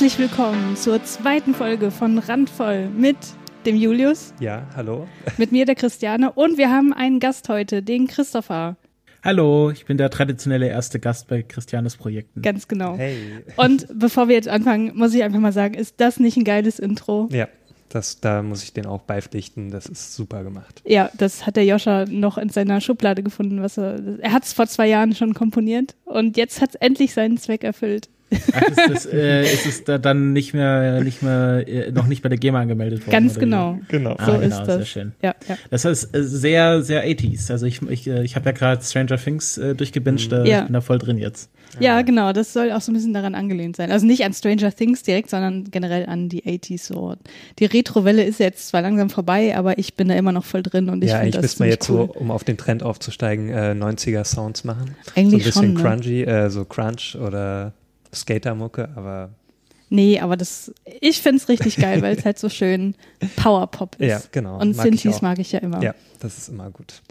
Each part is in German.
Herzlich willkommen zur zweiten Folge von Randvoll mit dem Julius. Ja, hallo. Mit mir, der Christiane. Und wir haben einen Gast heute, den Christopher. Hallo, ich bin der traditionelle erste Gast bei Christianes Projekten. Ganz genau. Hey. Und bevor wir jetzt anfangen, muss ich einfach mal sagen, ist das nicht ein geiles Intro? Ja, das, da muss ich den auch beipflichten. Das ist super gemacht. Ja, das hat der Joscha noch in seiner Schublade gefunden. Was er er hat es vor zwei Jahren schon komponiert und jetzt hat es endlich seinen Zweck erfüllt. Ach, ist, das, äh, ist es da dann nicht mehr, nicht mehr, äh, noch nicht bei der GEMA angemeldet worden? Ganz genau. wie? Genau. Ah, So genau, ist das. Sehr schön. Ja, ja. Das ist äh, sehr, sehr 80s. Also ich, ich, äh, ich habe ja gerade Stranger Things äh, durchgebinged, äh, Ja. ich bin da voll drin jetzt. ja, genau. Das soll auch so ein bisschen daran angelehnt sein. Also nicht an Stranger Things direkt, sondern generell an die 80s. So. Die Retro-Welle ist jetzt zwar langsam vorbei, aber ich bin da immer noch voll drin und ich ja, finde das müsste man ziemlich jetzt cool. so, um auf den Trend aufzusteigen, äh, 90er Sounds machen. Eigentlich so ein bisschen schon, ne? crunchy, äh, so Crunch oder Skatermucke, aber Nee, aber das, ich find's richtig geil, weil es halt so schön Powerpop ist. ja, genau. Und mag Synthes mag ich ja immer. Ja, das ist immer gut.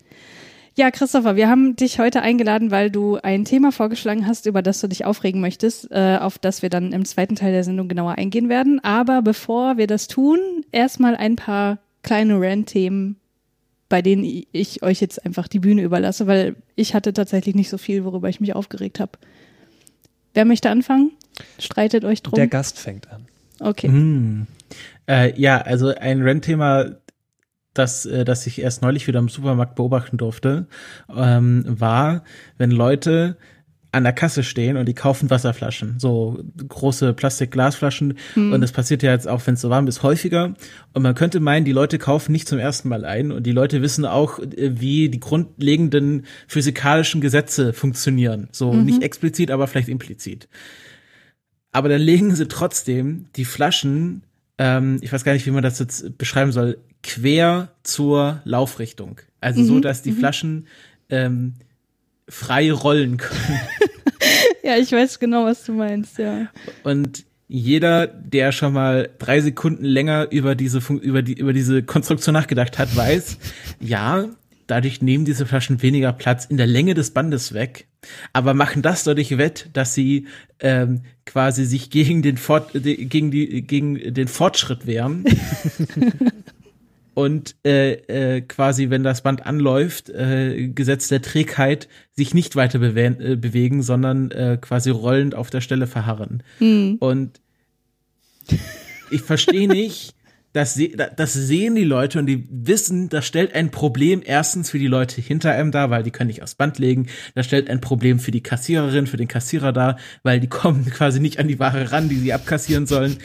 Ja, Christopher, wir haben dich heute eingeladen, weil du ein Thema vorgeschlagen hast, über das du dich aufregen möchtest, äh, auf das wir dann im zweiten Teil der Sendung genauer eingehen werden. Aber bevor wir das tun, erstmal ein paar kleine Rant-Themen, bei denen ich euch jetzt einfach die Bühne überlasse, weil ich hatte tatsächlich nicht so viel, worüber ich mich aufgeregt habe. Wer möchte anfangen? Streitet euch drum. Der Gast fängt an. okay. Hm. Äh, ja, also ein Rent-Thema, das, äh, das ich erst neulich wieder im Supermarkt beobachten durfte, ähm, war, wenn Leute an der Kasse stehen und die kaufen Wasserflaschen, so große Plastikglasflaschen. Und das passiert ja jetzt auch, wenn es so warm ist, häufiger. Und man könnte meinen, die Leute kaufen nicht zum ersten Mal ein und die Leute wissen auch, äh, wie die grundlegenden physikalischen Gesetze funktionieren. So nicht explizit, aber vielleicht implizit. Aber dann legen sie trotzdem die Flaschen, ähm, ich weiß gar nicht, wie man das jetzt beschreiben soll, quer zur Laufrichtung. Also so, dass die Flaschen ähm, frei rollen können. Ja, ich weiß genau, was du meinst, ja. Und jeder, der schon mal drei Sekunden länger über diese, Fun- über die, über diese Konstruktion nachgedacht hat, weiß, ja, dadurch nehmen diese Flaschen weniger Platz in der Länge des Bandes weg, aber machen das dadurch wett, dass sie ähm, quasi sich gegen den, Fort, de- gegen die, gegen den Fortschritt wehren. Und äh, äh, quasi, wenn das Band anläuft, äh, Gesetz der Trägheit, sich nicht weiter bewe äh, bewegen, sondern äh, quasi rollend auf der Stelle verharren. Und ich verstehe nicht, das, se das sehen die Leute und die wissen, das stellt ein Problem erstens für die Leute hinter einem dar, weil die können nicht aufs Band legen. Das stellt ein Problem für die Kassiererin, für den Kassierer dar, weil die kommen quasi nicht an die Ware ran, die sie abkassieren sollen.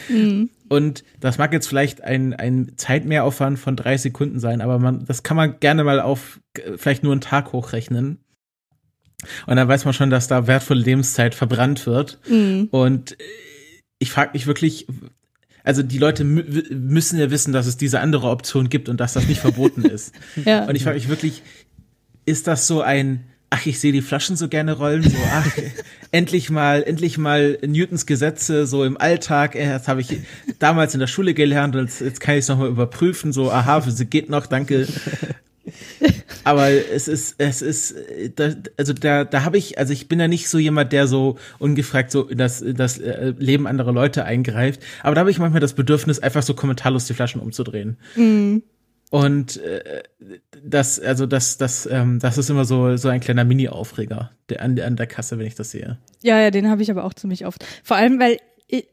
Und das mag jetzt vielleicht ein, ein Zeitmehraufwand von drei Sekunden sein, aber man, das kann man gerne mal auf äh, vielleicht nur einen Tag hochrechnen. Und dann weiß man schon, dass da wertvolle Lebenszeit verbrannt wird. Und äh, ich frage mich wirklich, also die Leute mü müssen ja wissen, dass es diese andere Option gibt und dass das nicht verboten ist. Ja. Und ich frage mich wirklich, ist das so ein, ach, ich sehe die Flaschen so gerne rollen, so, ach, endlich mal, endlich mal Newtons Gesetze so im Alltag, äh, das habe ich damals in der Schule gelernt und jetzt, jetzt kann ich es nochmal überprüfen, so, aha, Physik geht noch, danke. Aber es ist, es ist, da, also da, da habe ich, also ich bin ja nicht so jemand, der so ungefragt so in das, in das äh, Leben anderer Leute eingreift. Aber da habe ich manchmal das Bedürfnis, einfach so kommentarlos die Flaschen umzudrehen. Und äh, das, also das, das, ähm, das ist immer so, so ein kleiner Mini-Aufreger der, an, an der Kasse, wenn ich das sehe. Ja, ja, den habe ich aber auch ziemlich oft. Vor allem, weil ich,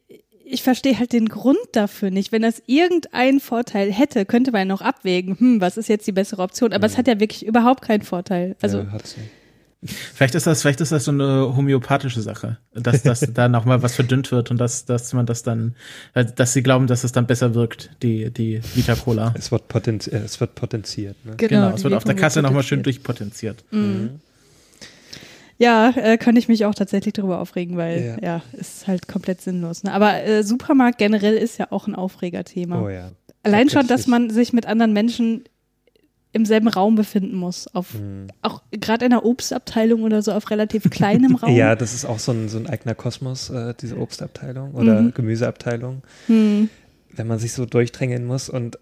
ich verstehe halt den Grund dafür nicht. Wenn das irgendeinen Vorteil hätte, könnte man ja noch abwägen, hm, was ist jetzt die bessere Option? Aber es hat ja wirklich überhaupt keinen Vorteil. Also, ja, hat's nicht. Vielleicht ist das, vielleicht ist das so eine homöopathische Sache, dass, dass da nochmal was verdünnt wird und dass, dass man das dann, äh, dass sie glauben, dass es dann besser wirkt, die, die Vita Cola. es, wird potenzi äh, es wird potenziert. Ne? Genau, die es wird auf der Kasse nochmal schön potenziert. durchpotenziert. Ja, äh, könnte ich mich auch tatsächlich darüber aufregen, weil ja, Ja. ist halt komplett sinnlos. Ne? Aber äh, Supermarkt generell ist ja auch ein Aufregerthema. Oh ja. Allein schon, dass man sich mit anderen Menschen im selben Raum befinden muss. Auf, Hm. Auch gerade in der Obstabteilung oder so auf relativ kleinem Raum. Ja, das ist auch so ein, so ein eigener Kosmos, äh, diese Obstabteilung oder Mhm. Gemüseabteilung. Hm. wenn man sich so durchdrängeln muss und.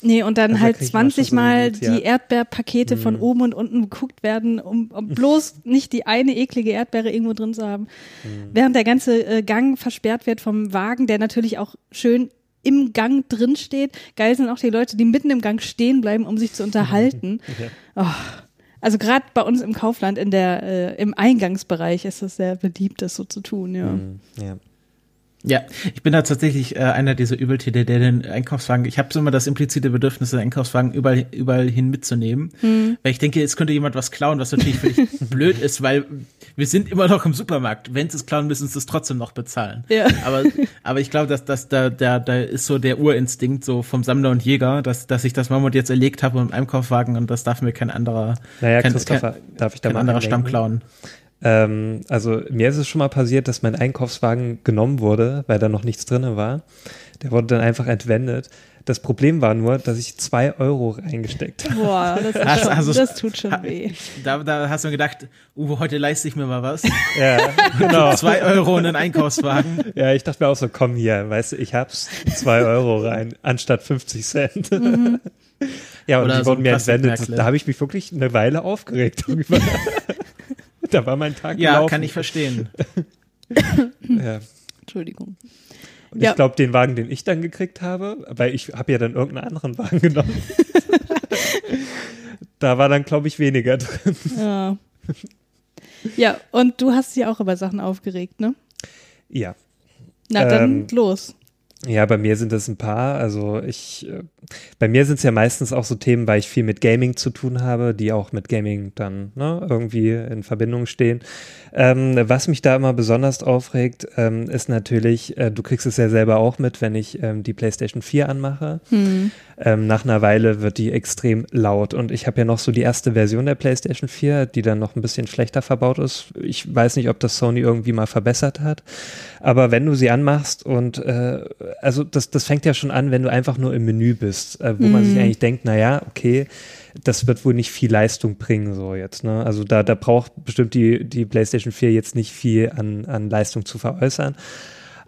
Nee, und dann halt 20 Mal so die Erdbeerpakete mhm. von oben und unten geguckt werden, um, um bloß nicht die eine eklige Erdbeere irgendwo drin zu haben. Mhm. Während der ganze äh, Gang versperrt wird vom Wagen, der natürlich auch schön im Gang drin steht. Geil sind auch die Leute, die mitten im Gang stehen bleiben, um sich zu unterhalten. ja. oh. Also gerade bei uns im Kaufland in der äh, im Eingangsbereich ist es sehr beliebt, das so zu tun, ja. Mhm. ja. Ja, ich bin da tatsächlich äh, einer dieser Übeltäter, der den Einkaufswagen, ich habe so immer das implizite Bedürfnis, den Einkaufswagen überall, überall hin mitzunehmen. Hm. Weil ich denke, jetzt könnte jemand was klauen, was natürlich völlig blöd ist, weil wir sind immer noch im Supermarkt. Wenn sie es klauen, müssen sie es trotzdem noch bezahlen. Ja. Aber, aber ich glaube, dass, dass da, da, da ist so der Urinstinkt so vom Sammler und Jäger, dass, dass ich das Mammut jetzt erlegt habe im Einkaufswagen und das darf mir kein anderer, naja, kein, kein, darf ich da kein anderer Stamm klauen. Ähm, also mir ist es schon mal passiert, dass mein Einkaufswagen genommen wurde, weil da noch nichts drin war. Der wurde dann einfach entwendet. Das Problem war nur, dass ich zwei Euro reingesteckt habe. Boah, das, ist schon, also, das tut schon weh. Da, da hast du gedacht, uh, heute leiste ich mir mal was. Ja, genau. zwei Euro in den Einkaufswagen. Ja, ich dachte mir auch so, komm hier, weißt du, ich hab's zwei Euro rein, anstatt 50 Cent. Mhm. Ja, und Oder die wurden mir entwendet. Da habe ich mich wirklich eine Weile aufgeregt darüber. da war mein Tag Ja, gelaufen. kann ich verstehen. ja. Entschuldigung. Und ja. ich glaube, den Wagen, den ich dann gekriegt habe, weil ich habe ja dann irgendeinen anderen Wagen genommen. da war dann, glaube ich, weniger drin. Ja. Ja, und du hast dich auch über Sachen aufgeregt, ne? Ja. Na, dann ähm, los. Ja, bei mir sind es ein paar. Also ich, äh, bei mir sind es ja meistens auch so Themen, weil ich viel mit Gaming zu tun habe, die auch mit Gaming dann ne, irgendwie in Verbindung stehen. Ähm, was mich da immer besonders aufregt, ähm, ist natürlich, äh, du kriegst es ja selber auch mit, wenn ich ähm, die PlayStation 4 anmache. Hm. Ähm, nach einer Weile wird die extrem laut. Und ich habe ja noch so die erste Version der PlayStation 4, die dann noch ein bisschen schlechter verbaut ist. Ich weiß nicht, ob das Sony irgendwie mal verbessert hat. Aber wenn du sie anmachst und äh, also das, das fängt ja schon an, wenn du einfach nur im Menü bist, äh, wo mm. man sich mhm. eigentlich denkt, naja, okay, das wird wohl nicht viel Leistung bringen, so jetzt. Ne? Also da, da braucht bestimmt die, die PlayStation 4 jetzt nicht viel an, an Leistung zu veräußern.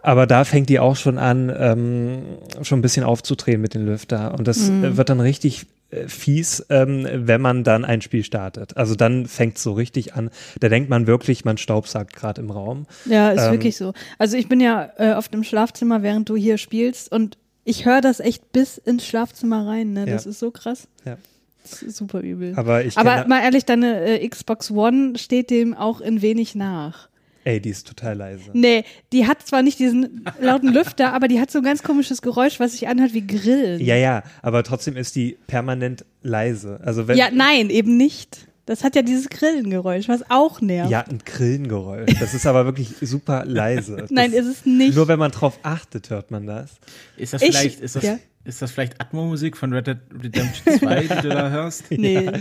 Aber da fängt die auch schon an, ähm, schon ein bisschen aufzudrehen mit den Lüfter. Und das mm. wird dann richtig äh, fies, ähm, wenn man dann ein Spiel startet. Also dann fängt es so richtig an. Da denkt man wirklich, man staubsagt gerade im Raum. Ja, ist ähm, wirklich so. Also ich bin ja äh, oft im Schlafzimmer, während du hier spielst und ich höre das echt bis ins Schlafzimmer rein. Ne? Das ja. ist so krass. Ja. super übel. Aber, ich Aber mal ehrlich, deine äh, Xbox One steht dem auch in wenig nach. Ey, die ist total leise. Nee, die hat zwar nicht diesen lauten Lüfter, aber die hat so ein ganz komisches Geräusch, was sich anhört wie Grillen. Ja, ja, aber trotzdem ist die permanent leise. Also wenn ja, nein, eben nicht. Das hat ja dieses Grillengeräusch, was auch nervt. Ja, ein Grillengeräusch. Das ist aber wirklich super leise. nein, ist es nicht. Nur wenn man drauf achtet, hört man das. Ist das vielleicht, ich, ist das, ja? Ist das vielleicht Atmo-Musik von Red Dead Redemption 2, die du da hörst? Nee. Ja.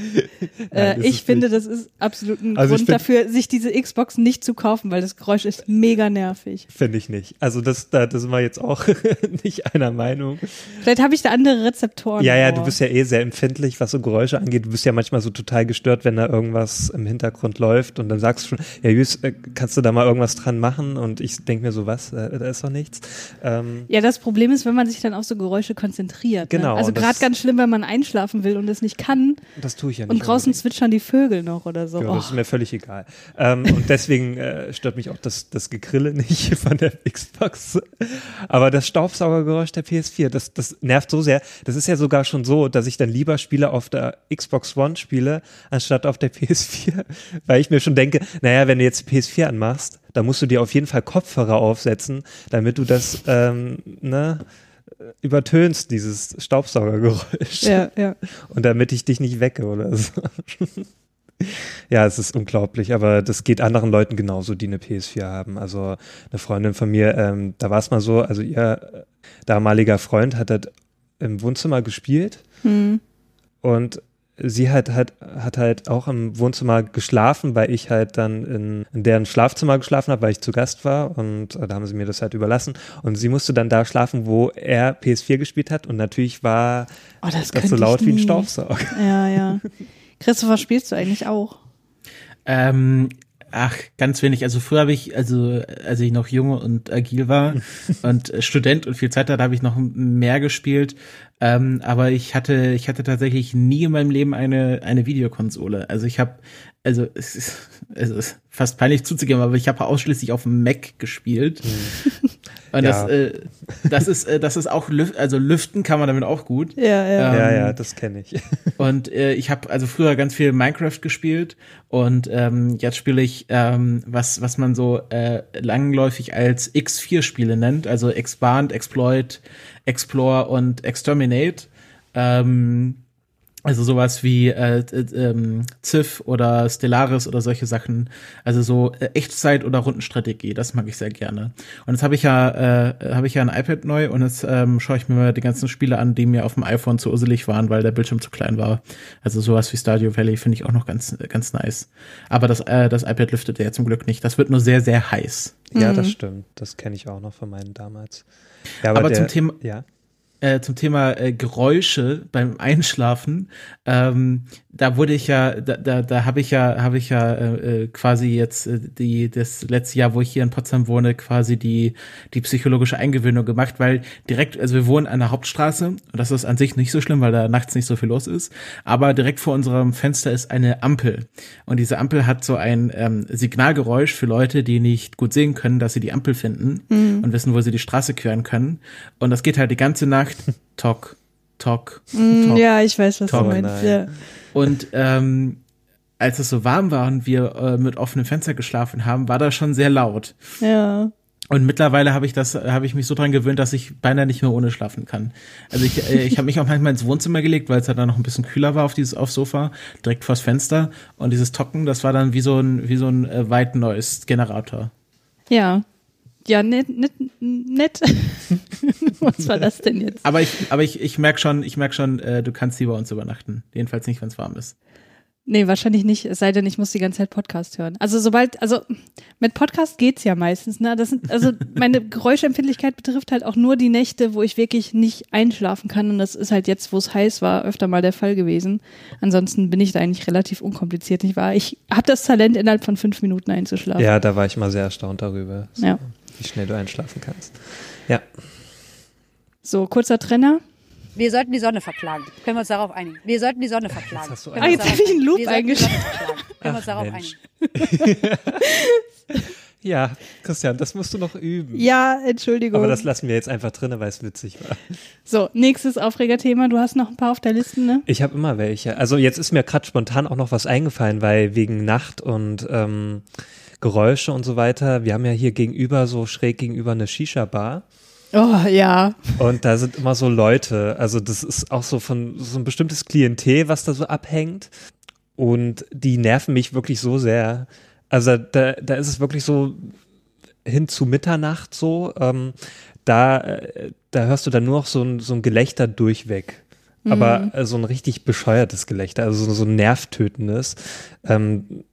Äh, ich finde, das ist absolut ein also Grund dafür, sich diese Xbox nicht zu kaufen, weil das Geräusch ist mega nervig. Finde ich nicht. Also das, da, das sind wir jetzt auch nicht einer Meinung. Vielleicht habe ich da andere Rezeptoren. Ja, ja, du bist ja eh sehr empfindlich, was so Geräusche angeht. Du bist ja manchmal so total gestört, wenn da irgendwas im Hintergrund läuft und dann sagst du schon, ja, Jus, äh, kannst du da mal irgendwas dran machen? Und ich denke mir so, was, äh, da ist doch nichts. Ähm, ja, das Problem ist, wenn man sich dann auf so Geräusche konzentriert. Ne? Genau. Ne? Also gerade ganz schlimm, wenn man einschlafen will und es nicht kann. Das tue ich ja nicht. Und draußen unbedingt. zwitschern die Vögel noch oder so. Ja, oh. das ist mir völlig egal. Ähm, und deswegen äh, stört mich auch das, das Gekrille nicht von der Xbox. Aber das Staubsaugergeräusch der PS4, das, das nervt so sehr. Das ist ja sogar schon so, dass ich dann lieber Spiele auf der Xbox One spiele, anstatt auf der PS4. Weil ich mir schon denke, naja, wenn du jetzt die PS4 anmachst, da musst du dir auf jeden Fall Kopfhörer aufsetzen, damit du das, ähm, ne, übertönst dieses Staubsaugergeräusch. Ja, ja. Und damit ich dich nicht wecke oder so. ja, es ist unglaublich, aber das geht anderen Leuten genauso, die eine PS4 haben. Also eine Freundin von mir, ähm, da war es mal so, also ihr damaliger Freund hat halt im Wohnzimmer gespielt hm. und sie hat, hat, hat halt auch im Wohnzimmer geschlafen, weil ich halt dann in, in deren Schlafzimmer geschlafen habe, weil ich zu Gast war und äh, da haben sie mir das halt überlassen und sie musste dann da schlafen, wo er PS4 gespielt hat und natürlich war oh, das, das so laut wie ein Staubsauger. Ja, ja. Christopher, spielst du eigentlich auch? Ähm, Ach, ganz wenig. Also früher habe ich, also als ich noch jung und agil war und Student und viel Zeit hatte, habe ich noch mehr gespielt. Ähm, aber ich hatte, ich hatte tatsächlich nie in meinem Leben eine eine Videokonsole. Also ich habe, also es ist, es ist fast peinlich zuzugeben, aber ich habe ausschließlich auf dem Mac gespielt. Mhm. Und ja. das, äh, das ist, äh, das ist auch, Lüf also lüften kann man damit auch gut. Ja, ja. Ähm, ja, ja, das kenne ich. und äh, ich habe also früher ganz viel Minecraft gespielt und ähm, jetzt spiele ich, ähm, was, was man so äh, langläufig als X4-Spiele nennt, also Expand, Exploit, Explore und Exterminate. Ähm, also sowas wie äh, äh, ähm, Civ oder Stellaris oder solche Sachen. Also so äh, Echtzeit- oder Rundenstrategie, das mag ich sehr gerne. Und jetzt habe ich ja äh, habe ich ja ein iPad neu und jetzt ähm, schaue ich mir mal die ganzen Spiele an, die mir auf dem iPhone zu urselig waren, weil der Bildschirm zu klein war. Also sowas wie Stadio Valley finde ich auch noch ganz ganz nice. Aber das äh, das iPad lüftet ja zum Glück nicht. Das wird nur sehr sehr heiß. Ja, mhm. das stimmt. Das kenne ich auch noch von meinen damals. Ja, aber, aber der, zum Thema ja äh, zum Thema äh, Geräusche beim Einschlafen. Ähm, da wurde ich ja, da, da, da habe ich ja, habe ich ja äh, äh, quasi jetzt äh, die das letzte Jahr, wo ich hier in Potsdam wohne, quasi die die psychologische Eingewöhnung gemacht, weil direkt, also wir wohnen an der Hauptstraße und das ist an sich nicht so schlimm, weil da nachts nicht so viel los ist. Aber direkt vor unserem Fenster ist eine Ampel und diese Ampel hat so ein ähm, Signalgeräusch für Leute, die nicht gut sehen können, dass sie die Ampel finden mhm. und wissen, wo sie die Straße queren können. Und das geht halt die ganze Nacht Tok, Tok, mm, Ja, ich weiß, was Tok. du meinst. Ja. Und ähm, als es so warm war und wir äh, mit offenem Fenster geschlafen haben, war das schon sehr laut. Ja. Und mittlerweile habe ich das, habe ich mich so dran gewöhnt, dass ich beinahe nicht mehr ohne schlafen kann. Also ich, äh, ich habe mich auch manchmal ins Wohnzimmer gelegt, weil es dann noch ein bisschen kühler war auf dieses aufs Sofa, direkt vors Fenster. Und dieses Tocken, das war dann wie so ein, wie so ein äh, weit neues Generator. Ja, ja, nett, nett, nett. Was war das denn jetzt? Aber ich, aber ich, ich merke schon, ich merk schon, äh, du kannst hier bei uns übernachten. Jedenfalls nicht, wenn es warm ist. Nee, wahrscheinlich nicht, es sei denn, ich muss die ganze Zeit Podcast hören. Also sobald, also mit Podcast geht's ja meistens, ne? Das sind, also meine Geräuschempfindlichkeit betrifft halt auch nur die Nächte, wo ich wirklich nicht einschlafen kann. Und das ist halt jetzt, wo es heiß war, öfter mal der Fall gewesen. Ansonsten bin ich da eigentlich relativ unkompliziert, nicht wahr? Ich habe das Talent, innerhalb von fünf Minuten einzuschlafen. Ja, da war ich mal sehr erstaunt darüber. So, ja. Wie schnell du einschlafen kannst. Ja. So, kurzer Trenner. Wir sollten die Sonne verklagen. Können wir uns darauf einigen? Wir sollten die Sonne verklagen. Jetzt ah, jetzt habe ich einen Loop eingeschaltet. Können wir uns darauf einigen? ja, Christian, das musst du noch üben. Ja, Entschuldigung. Aber das lassen wir jetzt einfach drin, weil es witzig war. So, nächstes Aufregerthema. Du hast noch ein paar auf der Liste, ne? Ich habe immer welche. Also jetzt ist mir gerade spontan auch noch was eingefallen, weil wegen Nacht und ähm, Geräusche und so weiter. Wir haben ja hier gegenüber, so schräg gegenüber eine Shisha-Bar. Oh, ja. Und da sind immer so Leute, also das ist auch so von so ein bestimmtes Klientel, was da so abhängt. Und die nerven mich wirklich so sehr. Also da, da ist es wirklich so hin zu Mitternacht so. Ähm, da, da hörst du dann nur noch so ein, so ein Gelächter durchweg. Aber mhm. so ein richtig bescheuertes Gelächter, also so ein nervtötendes. Ähm,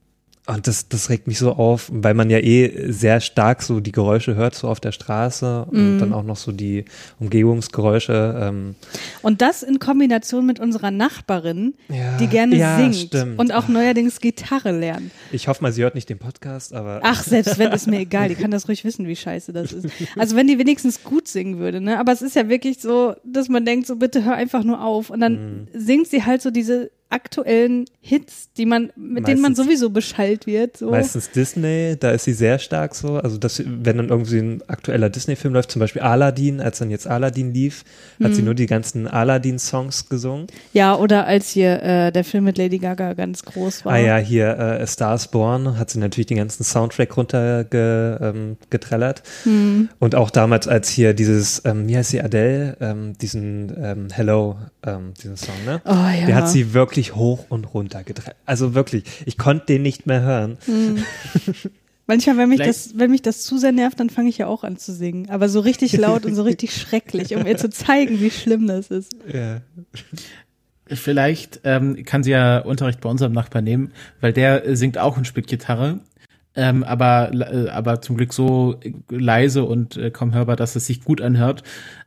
und das, das regt mich so auf, weil man ja eh sehr stark so die Geräusche hört, so auf der Straße und mm. dann auch noch so die Umgebungsgeräusche. Ähm. Und das in Kombination mit unserer Nachbarin, ja, die gerne ja, singt stimmt. und auch neuerdings Gitarre lernt. Ich hoffe mal, sie hört nicht den Podcast, aber. Ach, selbst wenn, ist mir egal, die kann das ruhig wissen, wie scheiße das ist. Also wenn die wenigstens gut singen würde, ne? Aber es ist ja wirklich so, dass man denkt, so bitte hör einfach nur auf. Und dann mm. singt sie halt so diese aktuellen Hits, die man, mit meistens, denen man sowieso beschallt wird. So. Meistens Disney, da ist sie sehr stark so. Also das, wenn dann irgendwie ein aktueller Disney-Film läuft, zum Beispiel Aladdin, als dann jetzt Aladdin lief, hat mhm. sie nur die ganzen Aladdin-Songs gesungen. Ja, oder als hier äh, der Film mit Lady Gaga ganz groß war. Ah ja, hier äh, A Star Born hat sie natürlich den ganzen Soundtrack runtergetrellert. Ähm, mhm. Und auch damals, als hier dieses, ähm, wie heißt sie, Adele, ähm, diesen ähm, Hello, ähm, diesen Song, ne? Oh ja. Der hat sie wirklich wirklich hoch und runter getrennt. Also wirklich, ich konnte den nicht mehr hören. Hm. Manchmal, wenn mich, das, wenn mich das zu sehr nervt, dann fange ich ja auch an zu singen. Aber so richtig laut und so richtig schrecklich, um mir zu zeigen, wie schlimm das ist. Ja. Vielleicht ähm, kann sie ja Unterricht bei unserem Nachbarn nehmen, weil der singt auch ein Stück Gitarre. ähm, aber, äh, aber zum Glück so leise und äh, kaum hörbar, dass es sich gut anhört.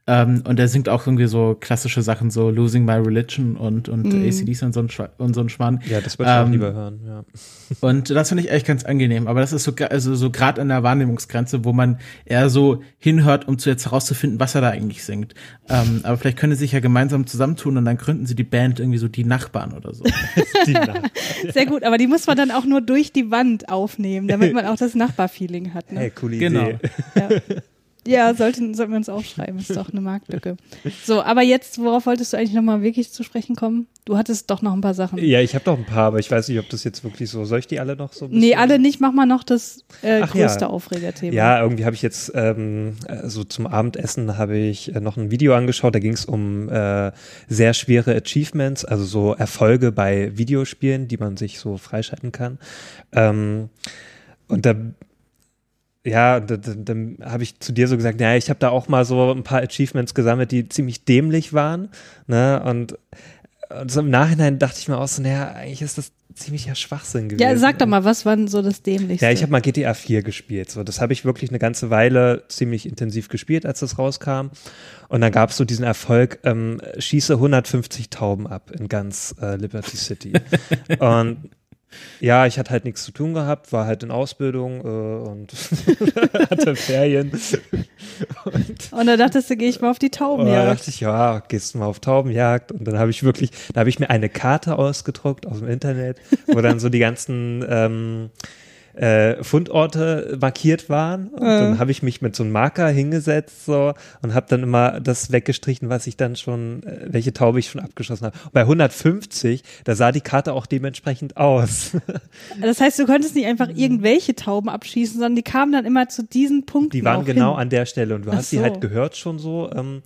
Ähm, und er singt auch irgendwie so klassische Sachen, so Losing My Religion und, und mm. ACDs und so, ein und so ein Schmarrn. Ja, das würde ich ähm, auch lieber hören, ja. Und das finde ich echt ganz angenehm. Aber das ist so, also so gerade an der Wahrnehmungsgrenze, wo man eher so hinhört, um zu jetzt herauszufinden, was er da eigentlich singt. Ähm, aber vielleicht können sie sich ja gemeinsam zusammentun und dann gründen sie die Band irgendwie so die Nachbarn oder so. die Nachbarn. Sehr gut, aber die muss man dann auch nur durch die Wand aufnehmen, damit man auch das Nachbarfeeling hat. Ne? Hey, coole genau. Idee. Ja. Ja, sollten, sollten wir uns aufschreiben. Ist doch eine Marktlücke. So, aber jetzt, worauf wolltest du eigentlich nochmal wirklich zu sprechen kommen? Du hattest doch noch ein paar Sachen. Ja, ich habe noch ein paar, aber ich weiß nicht, ob das jetzt wirklich so. Soll ich die alle noch so? Ein nee, alle nicht. Mach mal noch das äh, größte ja. Aufregerthema. Ja, irgendwie habe ich jetzt ähm, so zum Abendessen habe ich äh, noch ein Video angeschaut. Da ging es um äh, sehr schwere Achievements, also so Erfolge bei Videospielen, die man sich so freischalten kann. Ähm, und da ja, dann, dann habe ich zu dir so gesagt, ja, ich habe da auch mal so ein paar Achievements gesammelt, die ziemlich dämlich waren. Ne? Und, und so im Nachhinein dachte ich mir auch so, naja, eigentlich ist das ziemlicher Schwachsinn gewesen. Ja, sag doch mal, was war denn so das Dämlichste? Ja, ich habe mal GTA 4 gespielt. So, das habe ich wirklich eine ganze Weile ziemlich intensiv gespielt, als das rauskam. Und dann gab es so diesen Erfolg, ähm, schieße 150 Tauben ab in ganz äh, Liberty City. und ja, ich hatte halt nichts zu tun gehabt, war halt in Ausbildung äh, und hatte Ferien. und, und da dachtest du, gehe ich mal auf die Taubenjagd. Da dachte ich, ja, gehst du mal auf Taubenjagd. Und dann habe ich wirklich, da habe ich mir eine Karte ausgedruckt aus dem Internet, wo dann so die ganzen ähm, äh, Fundorte markiert waren. Und ja. dann habe ich mich mit so einem Marker hingesetzt so und habe dann immer das weggestrichen, was ich dann schon, äh, welche Taube ich schon abgeschossen habe. Bei 150, da sah die Karte auch dementsprechend aus. Das heißt, du konntest nicht einfach irgendwelche Tauben abschießen, sondern die kamen dann immer zu diesen Punkten. Die waren genau hin. an der Stelle und du Ach hast so. die halt gehört schon so. Ähm,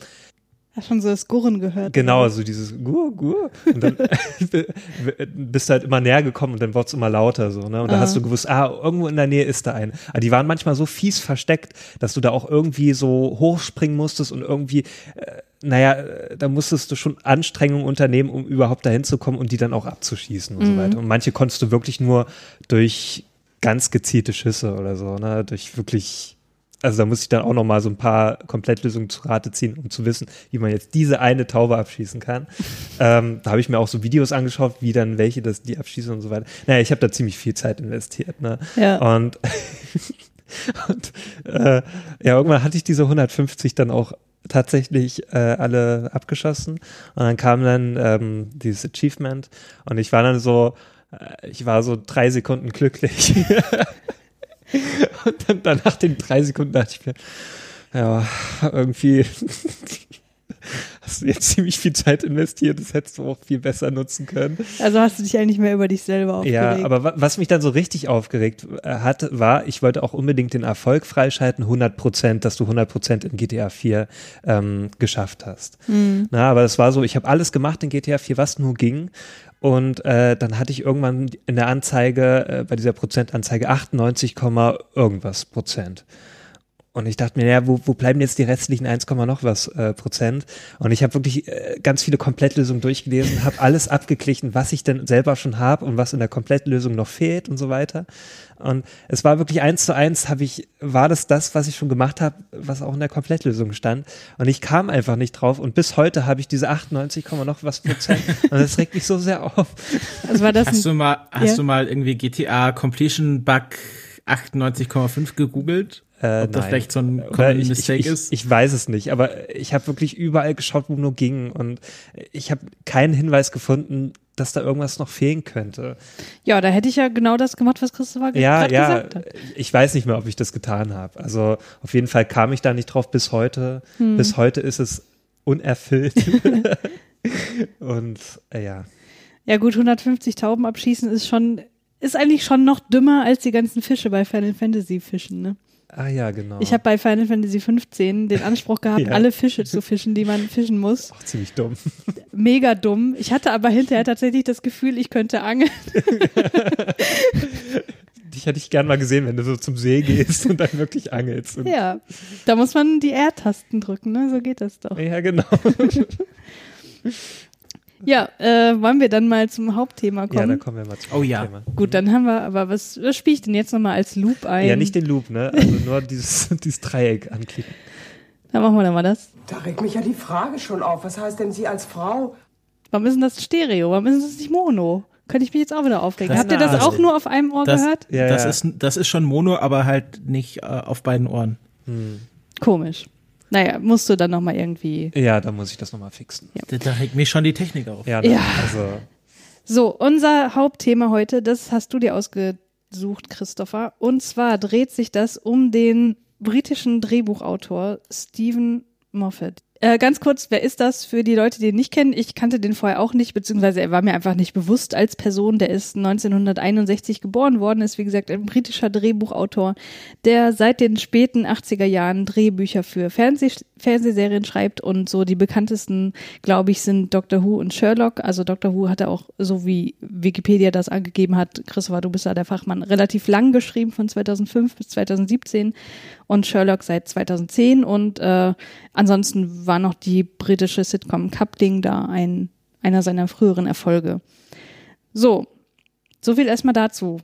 Hast schon so das Gurren gehört. Genau, oder? so dieses Gur, Gur. Und dann bist du halt immer näher gekommen und dann wurde es immer lauter so, ne? Und da hast du gewusst, ah, irgendwo in der Nähe ist da ein. Aber die waren manchmal so fies versteckt, dass du da auch irgendwie so hochspringen musstest und irgendwie, äh, naja, da musstest du schon Anstrengungen unternehmen, um überhaupt dahin zu kommen und die dann auch abzuschießen und mhm. so weiter. Und manche konntest du wirklich nur durch ganz gezielte Schüsse oder so, ne? Durch wirklich also da muss ich dann auch noch mal so ein paar Komplettlösungen zu Rate ziehen, um zu wissen, wie man jetzt diese eine Taube abschießen kann. ähm, da habe ich mir auch so Videos angeschaut, wie dann welche das die abschießen und so weiter. Naja, ich habe da ziemlich viel Zeit investiert. Ne? Ja. Und, und äh, ja, irgendwann hatte ich diese 150 dann auch tatsächlich äh, alle abgeschossen. Und dann kam dann ähm, dieses Achievement und ich war dann so, äh, ich war so drei Sekunden glücklich. Und dann, dann nach den drei Sekunden dachte ich mir, ja, irgendwie hast du jetzt ziemlich viel Zeit investiert, das hättest du auch viel besser nutzen können. Also hast du dich eigentlich mehr über dich selber aufgeregt. Ja, aber was mich dann so richtig aufgeregt äh, hat, war, ich wollte auch unbedingt den Erfolg freischalten, 100 Prozent, dass du 100 Prozent in GTA 4 ähm, geschafft hast. Mhm. Na, aber es war so, ich habe alles gemacht in GTA 4, was nur ging. Und äh, dann hatte ich irgendwann in der Anzeige, äh, bei dieser Prozentanzeige 98, irgendwas Prozent. Und ich dachte mir, ja, wo, wo bleiben jetzt die restlichen 1, noch was äh, Prozent? Und ich habe wirklich äh, ganz viele Komplettlösungen durchgelesen, habe alles abgeglichen, was ich denn selber schon habe und was in der Komplettlösung noch fehlt und so weiter. Und es war wirklich eins zu eins, habe ich, war das das, was ich schon gemacht habe, was auch in der Komplettlösung stand. Und ich kam einfach nicht drauf. Und bis heute habe ich diese 98, noch was Prozent. und das regt mich so sehr auf. Also war das hast du mal, hast ja? du mal irgendwie GTA Completion Bug 98,5 gegoogelt? Äh, Ob das nein. vielleicht so ein Common ich, Mistake ich, ist? Ich weiß es nicht, aber ich habe wirklich überall geschaut, wo nur ging und ich habe keinen Hinweis gefunden, dass da irgendwas noch fehlen könnte. Ja, da hätte ich ja genau das gemacht, was Christopher ja, gerade ja, gesagt hat. Ich weiß nicht mehr, ob ich das getan habe. Also auf jeden Fall kam ich da nicht drauf bis heute. Hm. Bis heute ist es unerfüllt. und äh, ja. Ja gut, 150 Tauben abschießen ist schon, ist eigentlich schon noch dümmer als die ganzen Fische bei Final Fantasy Fischen, ne? Ah ja, genau. Ich habe bei Final Fantasy 15 den Anspruch gehabt, ja. alle Fische zu fischen, die man fischen muss. Ach, ziemlich dumm. Mega dumm. Ich hatte aber hinterher tatsächlich das Gefühl, ich könnte angeln. Dich hätte ich gern mal gesehen, wenn du so zum See gehst und dann wirklich angelst. ja, da muss man die R-Tasten drücken, ne? So geht das doch. Ja, genau. Ja, äh, wollen wir dann mal zum Hauptthema kommen? Ja, dann kommen wir mal zum Oh ja. Thema. Gut, dann haben wir, aber was, was spiele ich denn jetzt nochmal als Loop ein? Ja, nicht den Loop, ne? Also nur dieses, dieses Dreieck anklicken. Dann machen wir dann mal das. Da regt mich ja die Frage schon auf. Was heißt denn Sie als Frau? Warum ist denn das Stereo? Warum ist das nicht Mono? Könnte ich mich jetzt auch wieder aufregen. Das- Habt ihr das auch nur auf einem Ohr das- gehört? Ja, das, ja. Ist, das ist schon Mono, aber halt nicht äh, auf beiden Ohren. Komisch. Naja, musst du dann nochmal irgendwie. Ja, da muss ich das nochmal fixen. Da, da regt mich schon die Technik auf. Ja, ne? Ja. also So, unser Hauptthema heute, das hast du dir ausgesucht, Christopher. Und zwar dreht sich das um den britischen Drehbuchautor Stephen Moffat. Äh, ganz kurz, wer ist das für die Leute, die ihn nicht kennen? Ich kannte den vorher auch nicht, beziehungsweise er war mir einfach nicht bewusst als Person. Der ist 1961 geboren worden, ist wie gesagt ein britischer Drehbuchautor, der seit den späten 80er Jahren Drehbücher für Fernseh Fernsehserien schreibt und so die bekanntesten, glaube ich, sind Doctor Who und Sherlock. Also Doctor Who hat er auch, so wie Wikipedia das angegeben hat, Christopher, du bist da der Fachmann, relativ lang geschrieben, von 2005 bis 2017 und Sherlock seit 2010 und äh, ansonsten war noch die britische Sitcom Coupling da ein, einer seiner früheren Erfolge. So, so viel erstmal dazu.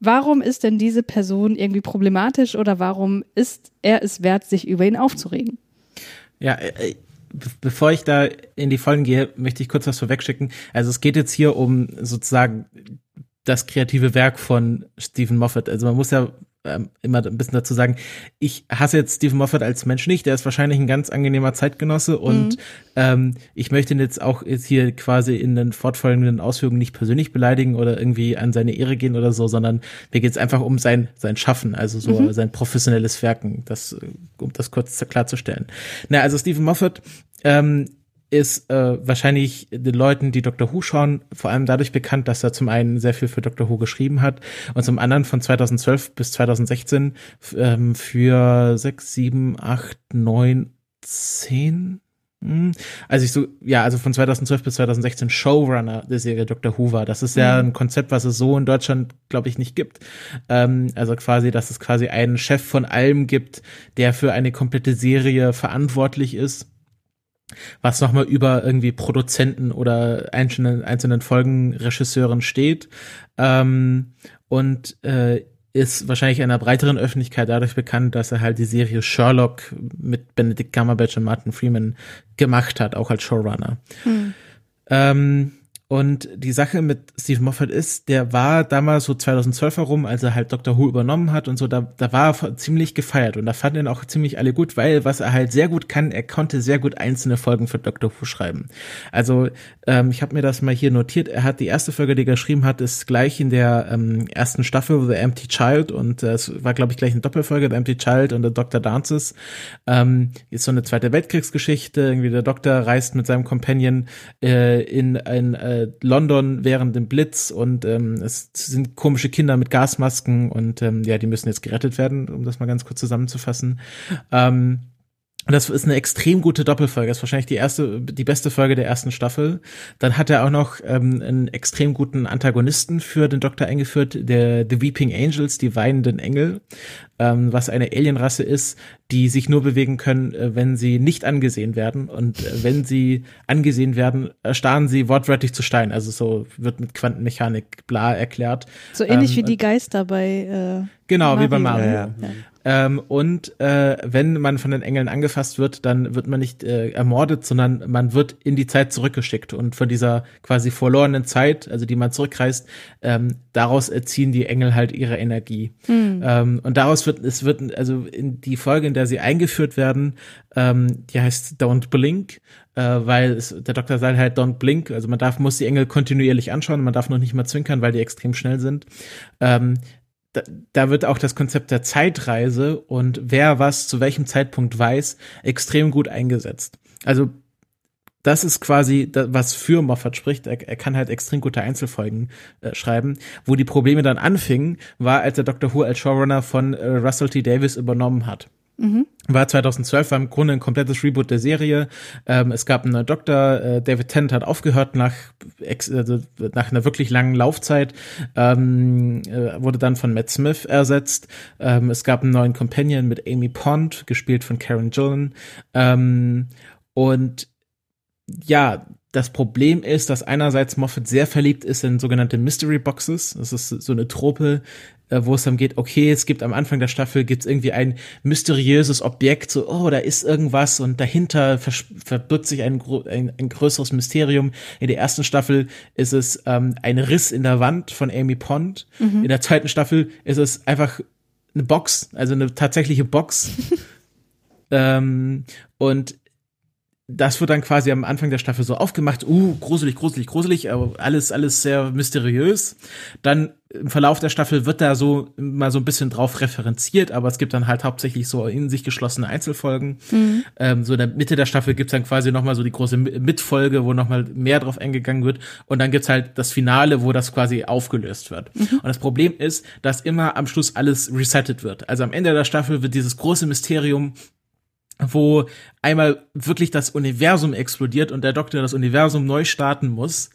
Warum ist denn diese Person irgendwie problematisch oder warum ist er es wert, sich über ihn aufzuregen? Ja, äh, be- bevor ich da in die Vollen gehe, möchte ich kurz was vorwegschicken. Also es geht jetzt hier um sozusagen das kreative Werk von Stephen Moffat. Also man muss ja ähm, immer ein bisschen dazu sagen, ich hasse jetzt Stephen Moffat als Mensch nicht, der ist wahrscheinlich ein ganz angenehmer Zeitgenosse und ähm, ich möchte ihn jetzt auch jetzt hier quasi in den fortfolgenden Ausführungen nicht persönlich beleidigen oder irgendwie an seine Ehre gehen oder so, sondern mir geht es einfach um sein, sein Schaffen, also so sein professionelles Werken, das, äh, um das kurz klarzustellen. Na, also Stephen Moffat ähm, ist äh, wahrscheinlich den Leuten, die Doctor Who schauen, vor allem dadurch bekannt, dass er zum einen sehr viel für Doctor Who geschrieben hat und zum anderen von 2012 bis 2016 f- ähm, für sechs, sieben, acht, neun, zehn hm, also ich so, ja, also von 2012 bis 2016 Showrunner der Serie Dr. Who war. Das ist ja ein Konzept, was es so in Deutschland, glaube ich, nicht gibt. Ähm, also quasi, dass es quasi einen Chef von allem gibt, der für eine komplette Serie verantwortlich ist was nochmal über irgendwie Produzenten oder einzelnen, einzelnen Folgenregisseuren steht. Ähm, und äh, ist wahrscheinlich einer breiteren Öffentlichkeit dadurch bekannt, dass er halt die Serie Sherlock mit Benedict Cumberbatch und Martin Freeman gemacht hat, auch als Showrunner. Ähm, und die Sache mit Steve Moffat ist, der war damals so 2012 herum, als er halt Doctor Who übernommen hat und so, da, da war er ziemlich gefeiert und da fanden ihn auch ziemlich alle gut, weil was er halt sehr gut kann, er konnte sehr gut einzelne Folgen für Doctor Who schreiben. Also ähm, ich habe mir das mal hier notiert, er hat die erste Folge, die er geschrieben hat, ist gleich in der ähm, ersten Staffel The Empty Child und äh, es war glaube ich gleich eine Doppelfolge, The Empty Child und The Doctor Dances. Ähm, ist so eine zweite Weltkriegsgeschichte, irgendwie der Doktor reist mit seinem Companion äh, in ein äh, London während dem Blitz und ähm, es sind komische Kinder mit Gasmasken und ähm, ja, die müssen jetzt gerettet werden, um das mal ganz kurz zusammenzufassen. Ähm, und das ist eine extrem gute Doppelfolge. Das ist wahrscheinlich die erste, die beste Folge der ersten Staffel. Dann hat er auch noch ähm, einen extrem guten Antagonisten für den Doktor eingeführt, der The Weeping Angels, die weinenden Engel, ähm, was eine Alienrasse ist, die sich nur bewegen können, äh, wenn sie nicht angesehen werden. Und äh, wenn sie angesehen werden, erstarren sie wortwörtlich zu Stein. Also so wird mit Quantenmechanik bla erklärt. So ähnlich Ähm, wie die Geister bei äh, Genau, wie bei Mario. Mario. Ja, ja. Ähm, und äh, wenn man von den Engeln angefasst wird, dann wird man nicht äh, ermordet, sondern man wird in die Zeit zurückgeschickt. Und von dieser quasi verlorenen Zeit, also die man zurückreist, ähm, daraus erziehen die Engel halt ihre Energie. Ähm, und daraus wird, es wird, also in die Folge, in der sie eingeführt werden, ähm, die heißt Don't Blink, äh, weil es, der Doktor sagt halt Don't Blink, also man darf, muss die Engel kontinuierlich anschauen, man darf noch nicht mal zwinkern, weil die extrem schnell sind. Ähm, da, da wird auch das Konzept der Zeitreise und wer was zu welchem Zeitpunkt weiß, extrem gut eingesetzt. Also das ist quasi, das, was für Moffat spricht. Er, er kann halt extrem gute Einzelfolgen äh, schreiben. Wo die Probleme dann anfingen, war, als er Dr. Who als Showrunner von äh, Russell T. Davis übernommen hat. War 2012, war im Grunde ein komplettes Reboot der Serie. Ähm, es gab einen Doktor, äh, David Tennant hat aufgehört nach, ex, also nach einer wirklich langen Laufzeit, ähm, äh, wurde dann von Matt Smith ersetzt. Ähm, es gab einen neuen Companion mit Amy Pond, gespielt von Karen Gillan. Ähm, und ja, das Problem ist, dass einerseits Moffat sehr verliebt ist in sogenannte Mystery Boxes. Das ist so eine Trope, wo es dann geht, okay, es gibt am Anfang der Staffel gibt's irgendwie ein mysteriöses Objekt, so, oh, da ist irgendwas und dahinter verbirgt sich ein, ein, ein größeres Mysterium. In der ersten Staffel ist es ähm, ein Riss in der Wand von Amy Pond. Mhm. In der zweiten Staffel ist es einfach eine Box, also eine tatsächliche Box. ähm, und das wird dann quasi am Anfang der Staffel so aufgemacht, uh, gruselig, gruselig, gruselig, aber alles, alles sehr mysteriös. Dann im Verlauf der Staffel wird da so mal so ein bisschen drauf referenziert, aber es gibt dann halt hauptsächlich so in sich geschlossene Einzelfolgen. Mhm. Ähm, so in der Mitte der Staffel gibt's dann quasi nochmal so die große Mitfolge, wo nochmal mehr drauf eingegangen wird. Und dann gibt's halt das Finale, wo das quasi aufgelöst wird. Mhm. Und das Problem ist, dass immer am Schluss alles resettet wird. Also am Ende der Staffel wird dieses große Mysterium wo einmal wirklich das Universum explodiert und der Doktor das Universum neu starten muss.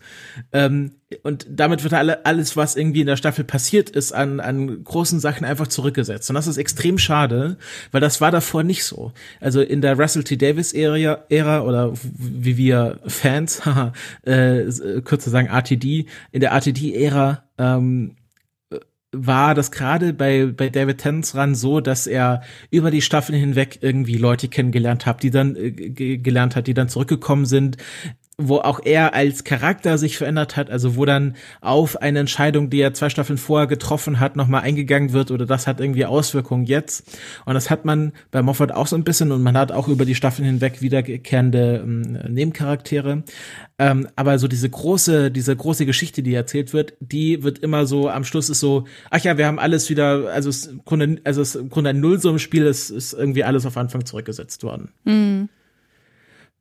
Ähm, und damit wird alle, alles, was irgendwie in der Staffel passiert ist, an, an großen Sachen einfach zurückgesetzt. Und das ist extrem schade, weil das war davor nicht so. Also in der Russell T. Davis Ära, oder wie wir Fans, äh, kürzer sagen RTD, in der RTD-Ära ähm, war das gerade bei, bei David Tennant ran so, dass er über die Staffeln hinweg irgendwie Leute kennengelernt hat, die dann äh, gelernt hat, die dann zurückgekommen sind, wo auch er als Charakter sich verändert hat, also wo dann auf eine Entscheidung, die er zwei Staffeln vorher getroffen hat, nochmal eingegangen wird oder das hat irgendwie Auswirkungen jetzt. Und das hat man bei Moffat auch so ein bisschen und man hat auch über die Staffeln hinweg wiederkehrende ähm, Nebencharaktere. Ähm, aber so diese große, diese große Geschichte, die erzählt wird, die wird immer so, am Schluss ist so, ach ja, wir haben alles wieder, also es im Grunde, also es im Grunde ein Nullsummenspiel, es ist irgendwie alles auf Anfang zurückgesetzt worden. Mhm.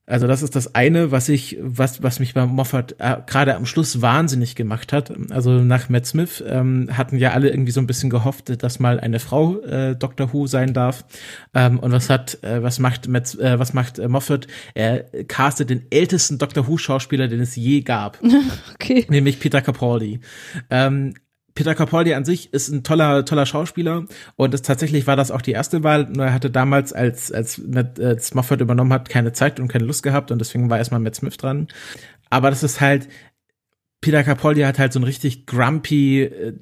Also das ist das eine, was ich, was, was mich bei Moffat äh, gerade am Schluss wahnsinnig gemacht hat. Also nach Matt Smith ähm, hatten ja alle irgendwie so ein bisschen gehofft, dass mal eine Frau äh, Doctor Who sein darf. Ähm, und was hat, äh, was macht Matt, äh, was macht äh, Moffat? Er castet den ältesten Doctor Who Schauspieler, den es je gab. okay. Nämlich Peter Capaldi. Ähm, Peter Capaldi an sich ist ein toller, toller Schauspieler und das, tatsächlich war das auch die erste Wahl. Nur er hatte damals, als, als Matt äh, Moffat übernommen hat, keine Zeit und keine Lust gehabt und deswegen war erstmal Matt Smith dran. Aber das ist halt, Peter Capaldi hat halt so einen richtig grumpy, äh,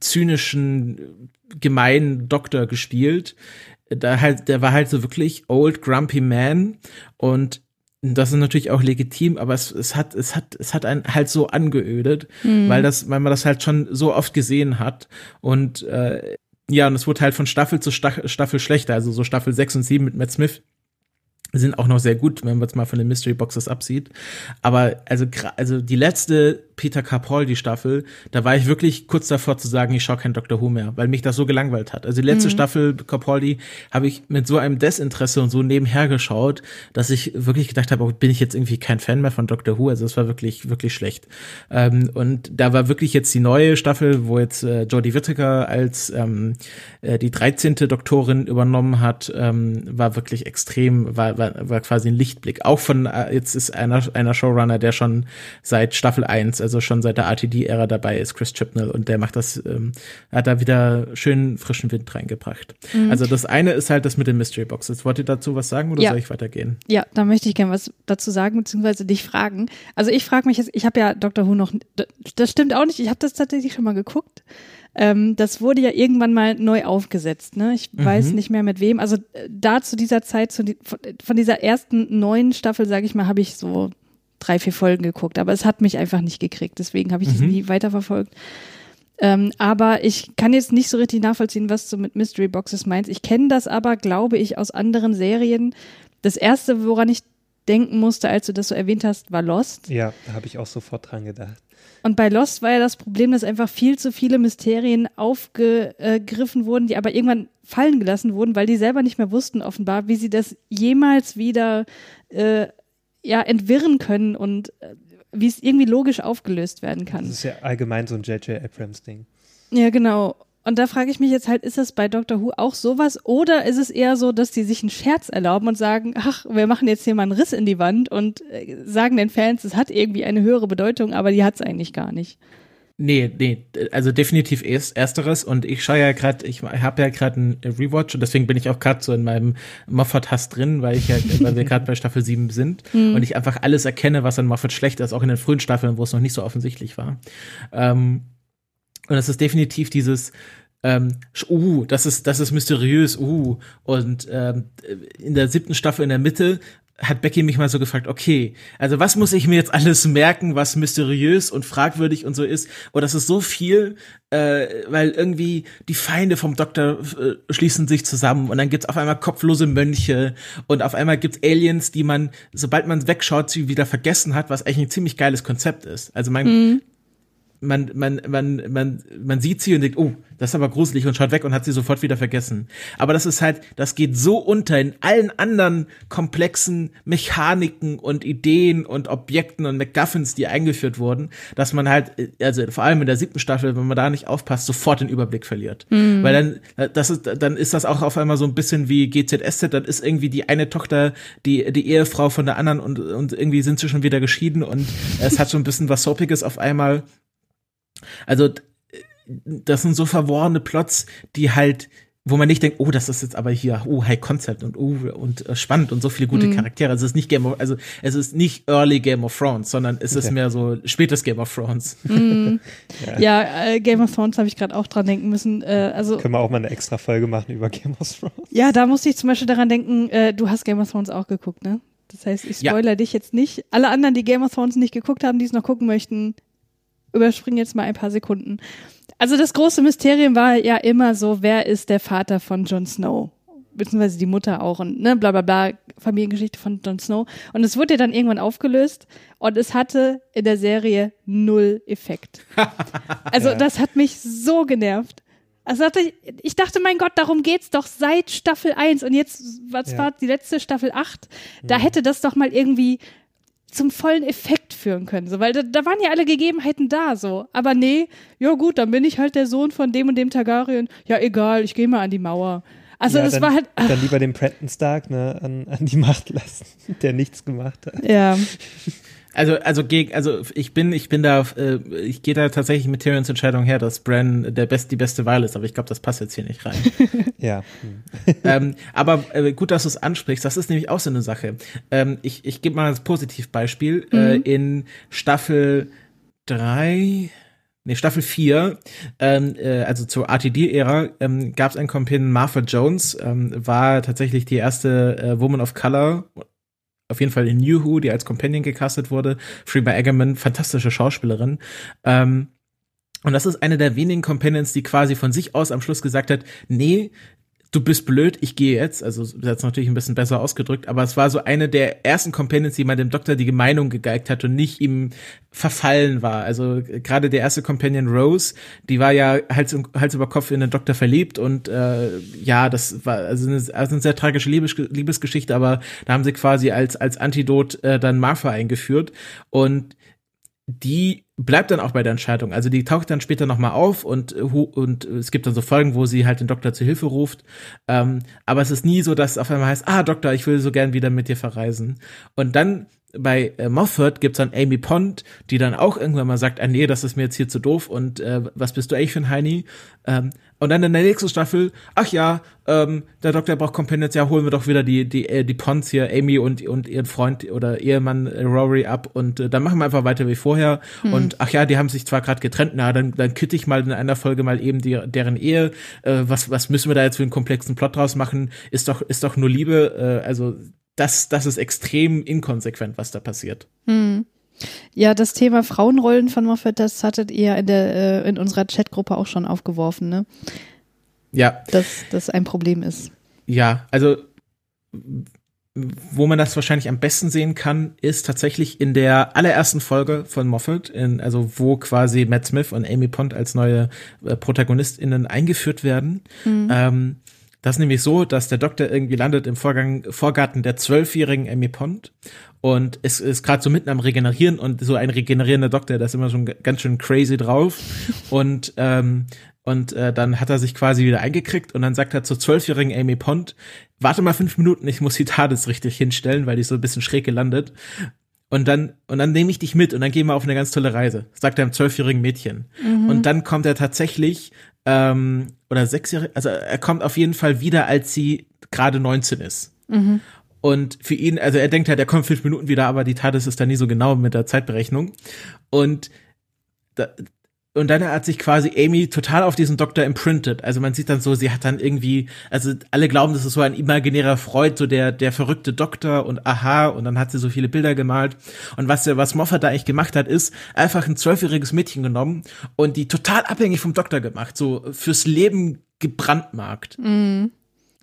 zynischen, gemeinen Doktor gespielt. Da halt, der war halt so wirklich old grumpy man und das ist natürlich auch legitim, aber es, es hat, es hat, es hat einen halt so angeödet, mhm. weil das, weil man das halt schon so oft gesehen hat. Und äh, ja, und es wurde halt von Staffel zu Staffel schlechter. Also so Staffel 6 und 7 mit Matt Smith sind auch noch sehr gut, wenn man es mal von den Mystery Boxes absieht. Aber also, also die letzte Peter Capaldi Staffel, da war ich wirklich kurz davor zu sagen, ich schaue kein Doctor Who mehr, weil mich das so gelangweilt hat. Also die letzte mhm. Staffel Capaldi habe ich mit so einem Desinteresse und so nebenher geschaut, dass ich wirklich gedacht habe, oh, bin ich jetzt irgendwie kein Fan mehr von Doctor Who. Also es war wirklich, wirklich schlecht. Ähm, und da war wirklich jetzt die neue Staffel, wo jetzt äh, Jodie Whittaker als ähm, äh, die 13. Doktorin übernommen hat, ähm, war wirklich extrem, war, war, war quasi ein Lichtblick. Auch von, äh, jetzt ist einer, einer Showrunner, der schon seit Staffel 1, also schon seit der RTD-Ära dabei ist, Chris Chipnell, und der macht das, ähm, hat da wieder schön frischen Wind reingebracht. Mhm. Also das eine ist halt das mit den Mystery Boxes. Wollt ihr dazu was sagen oder ja. soll ich weitergehen? Ja, da möchte ich gerne was dazu sagen, beziehungsweise dich fragen. Also ich frage mich jetzt, ich habe ja Dr. Who noch, das stimmt auch nicht, ich habe das tatsächlich schon mal geguckt. Ähm, das wurde ja irgendwann mal neu aufgesetzt. Ne? Ich mhm. weiß nicht mehr mit wem. Also äh, da zu dieser Zeit, zu die, von dieser ersten neuen Staffel, sage ich mal, habe ich so drei, vier Folgen geguckt. Aber es hat mich einfach nicht gekriegt. Deswegen habe ich mhm. das nie weiterverfolgt. Ähm, aber ich kann jetzt nicht so richtig nachvollziehen, was du mit Mystery Boxes meinst. Ich kenne das aber, glaube ich, aus anderen Serien. Das erste, woran ich denken musste, als du das so erwähnt hast, war Lost. Ja, da habe ich auch sofort dran gedacht. Und bei Lost war ja das Problem, dass einfach viel zu viele Mysterien aufgegriffen wurden, die aber irgendwann fallen gelassen wurden, weil die selber nicht mehr wussten, offenbar, wie sie das jemals wieder äh, ja, entwirren können und äh, wie es irgendwie logisch aufgelöst werden kann. Das ist ja allgemein so ein J.J. Abrams-Ding. Ja, genau. Und da frage ich mich jetzt halt, ist das bei Doctor Who auch sowas oder ist es eher so, dass die sich einen Scherz erlauben und sagen, ach, wir machen jetzt hier mal einen Riss in die Wand und äh, sagen den Fans, es hat irgendwie eine höhere Bedeutung, aber die hat es eigentlich gar nicht. Nee, nee, also definitiv erst, ersteres und ich schaue ja gerade, ich habe ja gerade einen Rewatch und deswegen bin ich auch gerade so in meinem Moffat-Hass drin, weil ich ja, weil wir gerade bei Staffel 7 sind mhm. und ich einfach alles erkenne, was an Moffat schlecht ist, auch in den frühen Staffeln, wo es noch nicht so offensichtlich war. Ähm, und es ist definitiv dieses, ähm, uh, das ist, das ist mysteriös, uh, und ähm, in der siebten Staffel in der Mitte hat Becky mich mal so gefragt, okay, also was muss ich mir jetzt alles merken, was mysteriös und fragwürdig und so ist? Und das ist so viel, äh, weil irgendwie die Feinde vom Doktor äh, schließen sich zusammen und dann gibt's auf einmal kopflose Mönche und auf einmal gibt's Aliens, die man, sobald man wegschaut, sie wieder vergessen hat, was eigentlich ein ziemlich geiles Konzept ist. Also man, mhm man, man, man, man, man sieht sie und denkt, oh, das ist aber gruselig und schaut weg und hat sie sofort wieder vergessen. Aber das ist halt, das geht so unter in allen anderen komplexen Mechaniken und Ideen und Objekten und MacGuffins, die eingeführt wurden, dass man halt, also vor allem in der siebten Staffel, wenn man da nicht aufpasst, sofort den Überblick verliert. Mhm. Weil dann, das ist, dann ist das auch auf einmal so ein bisschen wie GZSZ, dann ist irgendwie die eine Tochter die, die Ehefrau von der anderen und, und irgendwie sind sie schon wieder geschieden und es hat so ein bisschen was Soapiges auf einmal also das sind so verworrene Plots, die halt wo man nicht denkt, oh, das ist jetzt aber hier, oh, High Concept und oh, und äh, spannend und so viele gute mm. Charaktere. Also es ist nicht Game of, also es ist nicht Early Game of Thrones, sondern es ist okay. mehr so spätes Game of Thrones. Mm. ja. ja äh, Game of Thrones habe ich gerade auch dran denken müssen. Äh, also können wir auch mal eine extra Folge machen über Game of Thrones? Ja, da musste ich zum Beispiel daran denken. Äh, du hast Game of Thrones auch geguckt, ne? Das heißt, ich spoiler ja. dich jetzt nicht. Alle anderen, die Game of Thrones nicht geguckt haben, die es noch gucken möchten, überspringen jetzt mal ein paar Sekunden. Also das große Mysterium war ja immer so, wer ist der Vater von Jon Snow? Beziehungsweise die Mutter auch und ne, bla bla bla, Familiengeschichte von Jon Snow. Und es wurde dann irgendwann aufgelöst und es hatte in der Serie null Effekt. Also ja. das hat mich so genervt. Also ich dachte, mein Gott, darum geht's doch seit Staffel 1 und jetzt, was ja. war die letzte Staffel 8? Da mhm. hätte das doch mal irgendwie zum vollen Effekt führen können, so, weil da, da waren ja alle Gegebenheiten da, so. Aber nee, ja gut, dann bin ich halt der Sohn von dem und dem Targaryen. Ja, egal, ich gehe mal an die Mauer. Also ja, das dann, war halt. Ach. Dann lieber den Prenton Stark ne, an, an die Macht lassen, der nichts gemacht hat. Ja. Also, also gegen, also ich bin, ich bin da, äh, ich gehe da tatsächlich mit Tyrions Entscheidung her, dass Bran der best, die beste Wahl ist, aber ich glaube, das passt jetzt hier nicht rein. ja. ähm, aber äh, gut, dass du es ansprichst. Das ist nämlich auch so eine Sache. Ähm, ich ich gebe mal ein Positivbeispiel. Äh, mhm. Äh, in Staffel drei nee, Staffel 4, ähm, äh, also zur RTD-Ära, ähm, gab es ein Companion, Martha Jones, ähm, war tatsächlich die erste äh, Woman of Color auf jeden Fall in New Who, die als Companion gecastet wurde. Freema Eggerman, fantastische Schauspielerin. Ähm, und das ist eine der wenigen Companions, die quasi von sich aus am Schluss gesagt hat, nee, du bist blöd, ich gehe jetzt. Also ist natürlich ein bisschen besser ausgedrückt, aber es war so eine der ersten Companions, die mal dem Doktor die Meinung gegeigt hat und nicht ihm verfallen war. Also gerade der erste Companion Rose, die war ja Hals, Hals über Kopf in den Doktor verliebt und äh, ja, das war also eine, also eine sehr tragische Liebes Liebesgeschichte, aber da haben sie quasi als als Antidot äh, dann Martha eingeführt und die bleibt dann auch bei der Entscheidung. Also die taucht dann später nochmal auf und, und es gibt dann so Folgen, wo sie halt den Doktor zu Hilfe ruft. Ähm, aber es ist nie so, dass es auf einmal heißt, ah, Doktor, ich will so gern wieder mit dir verreisen. Und dann bei äh, Moffat gibt's dann Amy Pond, die dann auch irgendwann mal sagt, ah nee, das ist mir jetzt hier zu doof und äh, was bist du eigentlich für ein Heini? Ähm, und dann in der nächsten Staffel, ach ja, ähm, der Doktor braucht Companions, ja, holen wir doch wieder die, die, äh, die Ponds hier, Amy und, und ihren Freund oder Ehemann äh, Rory ab und äh, dann machen wir einfach weiter wie vorher. Mhm. Und ach ja, die haben sich zwar gerade getrennt, na, dann, dann kitte ich mal in einer Folge mal eben die, deren Ehe. Äh, was, was müssen wir da jetzt für einen komplexen Plot draus machen? Ist doch, ist doch nur Liebe, äh, also das, das ist extrem inkonsequent, was da passiert. Mhm. Ja, das Thema Frauenrollen von Moffat, das hattet ihr in der äh, in unserer Chatgruppe auch schon aufgeworfen, ne? Ja. Dass das ein Problem ist. Ja, also wo man das wahrscheinlich am besten sehen kann, ist tatsächlich in der allerersten Folge von Moffat, in, also wo quasi Matt Smith und Amy Pond als neue äh, ProtagonistInnen eingeführt werden. Mhm. Ähm, das ist nämlich so, dass der Doktor irgendwie landet im Vorgang, Vorgarten der zwölfjährigen Amy Pond und ist, ist gerade so mitten am Regenerieren und so ein regenerierender Doktor, der ist immer schon ganz schön crazy drauf und ähm, und äh, dann hat er sich quasi wieder eingekriegt und dann sagt er zur zwölfjährigen Amy Pond, warte mal fünf Minuten, ich muss die TARDIS richtig hinstellen, weil die so ein bisschen schräg gelandet. Und dann, und dann nehme ich dich mit und dann gehen wir auf eine ganz tolle Reise, sagt er einem zwölfjährigen Mädchen. Mhm. Und dann kommt er tatsächlich, ähm, oder sechsjährig, also er kommt auf jeden Fall wieder, als sie gerade 19 ist. Mhm. Und für ihn, also er denkt halt, er kommt fünf Minuten wieder, aber die Tat ist da nie so genau mit der Zeitberechnung. Und da, und dann hat sich quasi Amy total auf diesen Doktor imprintet. Also man sieht dann so, sie hat dann irgendwie, also alle glauben, das ist so ein imaginärer Freud, so der, der verrückte Doktor und aha, und dann hat sie so viele Bilder gemalt. Und was, was Moffat da eigentlich gemacht hat, ist einfach ein zwölfjähriges Mädchen genommen und die total abhängig vom Doktor gemacht, so fürs Leben gebrandmarkt. Mhm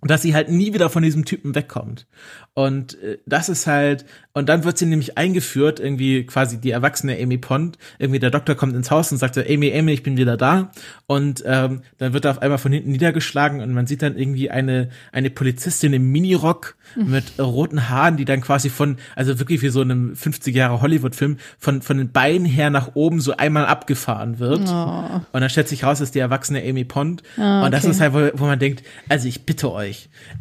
dass sie halt nie wieder von diesem Typen wegkommt. Und äh, das ist halt, und dann wird sie nämlich eingeführt, irgendwie quasi die erwachsene Amy Pond, irgendwie der Doktor kommt ins Haus und sagt, Amy, Amy, ich bin wieder da. Und ähm, dann wird er auf einmal von hinten niedergeschlagen und man sieht dann irgendwie eine, eine Polizistin im Minirock mhm. mit äh, roten Haaren, die dann quasi von, also wirklich wie so einem 50 Jahre Hollywood-Film, von, von den Beinen her nach oben so einmal abgefahren wird. Oh. Und dann stellt sich raus, dass die erwachsene Amy Pond. Oh, okay. Und das ist halt, wo, wo man denkt, also ich bitte euch,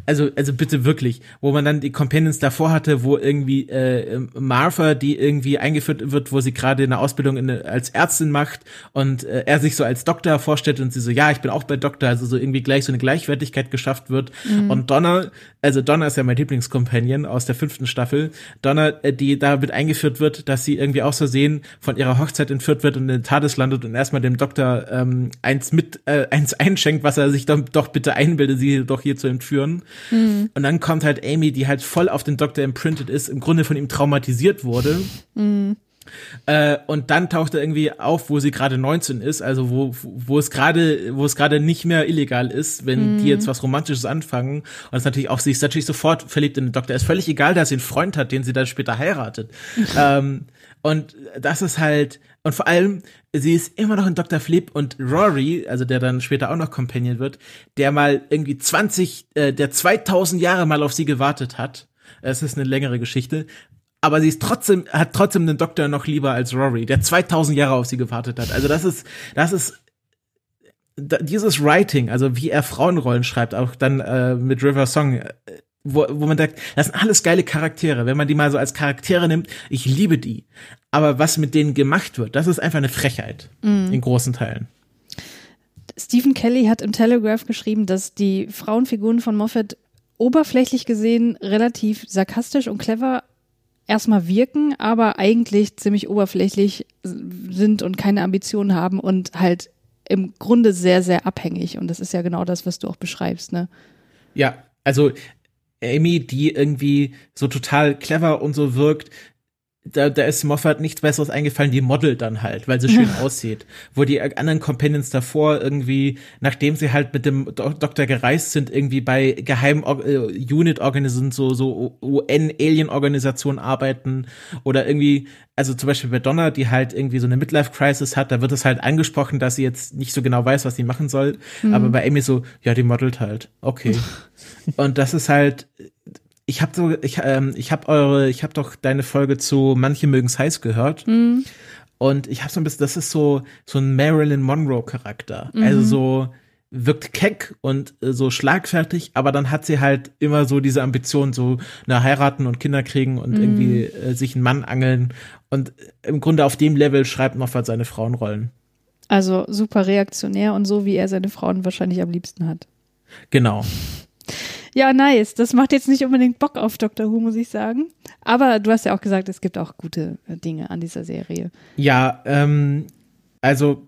also, also bitte wirklich, wo man dann die Companions davor hatte, wo irgendwie äh, Martha, die irgendwie eingeführt wird, wo sie gerade eine Ausbildung in, als Ärztin macht und äh, er sich so als Doktor vorstellt und sie so, ja, ich bin auch bei Doktor, also so irgendwie gleich so eine Gleichwertigkeit geschafft wird. Mhm. Und Donna, also Donna ist ja mein Lieblingscompanion aus der fünften Staffel, Donna, äh, die damit eingeführt wird, dass sie irgendwie aus Versehen von ihrer Hochzeit entführt wird und in den Tades landet und erstmal dem Doktor ähm, eins mit, äh, eins einschenkt, was er sich doch, doch bitte einbildet, sie doch hier zu entführen. Mhm. Und dann kommt halt Amy, die halt voll auf den Doktor imprinted ist, im Grunde von ihm traumatisiert wurde. Mhm. Äh, und dann taucht er irgendwie auf, wo sie gerade 19 ist, also wo, wo es gerade, wo es gerade nicht mehr illegal ist, wenn mm. die jetzt was Romantisches anfangen. Und es natürlich auch, sie ist natürlich sofort verliebt in den Doktor. Es ist völlig egal, dass sie einen Freund hat, den sie dann später heiratet. ähm, und das ist halt, und vor allem, sie ist immer noch in Dr. Flip und Rory, also der dann später auch noch Companion wird, der mal irgendwie 20, äh, der 2000 Jahre mal auf sie gewartet hat. Es ist eine längere Geschichte. Aber sie ist trotzdem, hat trotzdem den Doktor noch lieber als Rory, der 2000 Jahre auf sie gewartet hat. Also das ist, das ist, dieses Writing, also wie er Frauenrollen schreibt, auch dann äh, mit River Song, äh, wo, wo man sagt, das sind alles geile Charaktere. Wenn man die mal so als Charaktere nimmt, ich liebe die. Aber was mit denen gemacht wird, das ist einfach eine Frechheit mm. in großen Teilen. Stephen Kelly hat im Telegraph geschrieben, dass die Frauenfiguren von Moffat oberflächlich gesehen relativ sarkastisch und clever erstmal wirken, aber eigentlich ziemlich oberflächlich sind und keine Ambitionen haben und halt im Grunde sehr, sehr abhängig. Und das ist ja genau das, was du auch beschreibst, ne? Ja, also Amy, die irgendwie so total clever und so wirkt, da, da ist Moffat nichts Besseres eingefallen, die modelt dann halt, weil sie schön aussieht. Wo die anderen Companions davor irgendwie, nachdem sie halt mit dem Do Doktor gereist sind, irgendwie bei geheimen äh, Unit-Organisationen, so, so UN-Alien-Organisationen arbeiten oder irgendwie, also zum Beispiel bei Donna, die halt irgendwie so eine Midlife-Crisis hat, da wird es halt angesprochen, dass sie jetzt nicht so genau weiß, was sie machen soll. Mhm. Aber bei Amy so, ja, die modelt halt. Okay. Und das ist halt, ich habe so, ich, ähm, ich habe eure, ich habe doch deine Folge zu Manche mögen's heiß gehört. Mhm. Und ich habe so ein bisschen, das ist so so ein Marilyn Monroe Charakter. Mhm. Also so wirkt keck und äh, so schlagfertig, aber dann hat sie halt immer so diese Ambition, so na heiraten und Kinder kriegen und mhm. irgendwie äh, sich einen Mann angeln. Und im Grunde auf dem Level schreibt Moffat seine Frauenrollen. Also super reaktionär und so, wie er seine Frauen wahrscheinlich am liebsten hat. Genau. Ja, nice. Das macht jetzt nicht unbedingt Bock auf Doctor Who, muss ich sagen. Aber du hast ja auch gesagt, es gibt auch gute äh, Dinge an dieser Serie. Ja, ähm, also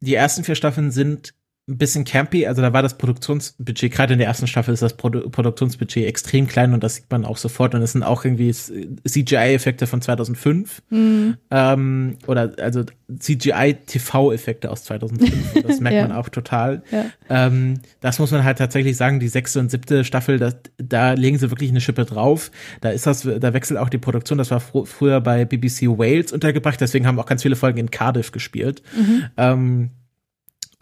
die ersten vier Staffeln sind ein bisschen campy. Also da war das Produktionsbudget, gerade in der ersten Staffel ist das Produ Produktionsbudget extrem klein und das sieht man auch sofort. Und es sind auch irgendwie CGI-Effekte von 2005. Mhm. Ähm, oder also CGI-TV-Effekte aus 2005. Das merkt ja. man auch total. Ja. Ähm, das muss man halt tatsächlich sagen, die sechste und siebte Staffel, das, da legen sie wirklich eine Schippe drauf. Da ist das, da wechselt auch die Produktion. Das war fr früher bei BBC Wales untergebracht, deswegen haben auch ganz viele Folgen in Cardiff gespielt. Mhm. Ähm,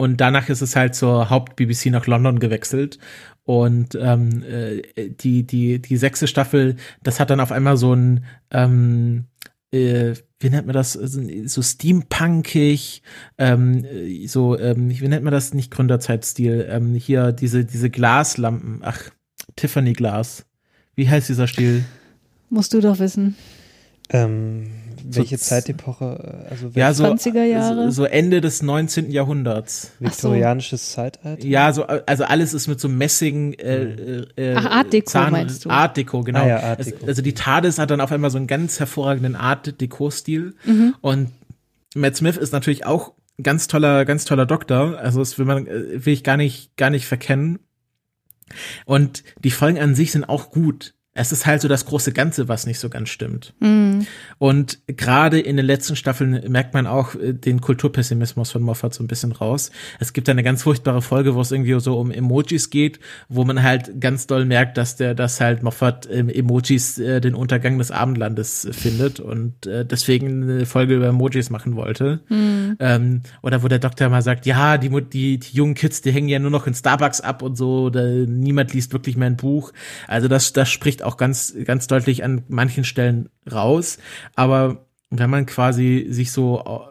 und danach ist es halt zur Haupt-BBC nach London gewechselt. Und ähm, äh, die, die, die sechste Staffel, das hat dann auf einmal so ein, ähm, äh, wie nennt man das, so steampunkig, ähm, so, ähm, wie nennt man das, nicht Gründerzeitstil, ähm, hier diese, diese Glaslampen, ach, Tiffany Glas. Wie heißt dieser Stil? Musst du doch wissen. Ähm, welche so, Zeitepoche? Also ja, so, 20er Jahre? So, so, Ende des 19. Jahrhunderts. Viktorianisches so. Zeitalter? Ja, so, also alles ist mit so Messing. Äh, äh, Ach, Art Deco Zahn, meinst du? Art Deco, genau. Ah, ja, Art Deco. Also, also, die TARDIS hat dann auf einmal so einen ganz hervorragenden Art Deco-Stil. Mhm. Und Matt Smith ist natürlich auch ganz toller, ganz toller Doktor. Also das will man, äh, will ich gar nicht, gar nicht verkennen. Und die Folgen an sich sind auch gut. Es ist halt so das große Ganze, was nicht so ganz stimmt. Mm. Und gerade in den letzten Staffeln merkt man auch äh, den Kulturpessimismus von Moffat so ein bisschen raus. Es gibt eine ganz furchtbare Folge, wo es irgendwie so um Emojis geht, wo man halt ganz doll merkt, dass der, dass halt Moffat Emojis äh, den Untergang des Abendlandes findet und äh, deswegen eine Folge über Emojis machen wollte. Mm. Ähm, oder wo der Doktor mal sagt, ja, die, die, die jungen Kids, die hängen ja nur noch in Starbucks ab und so, da, niemand liest wirklich mehr ein Buch. Also das, das spricht auch auch ganz, ganz deutlich an manchen Stellen raus. Aber wenn man quasi sich so,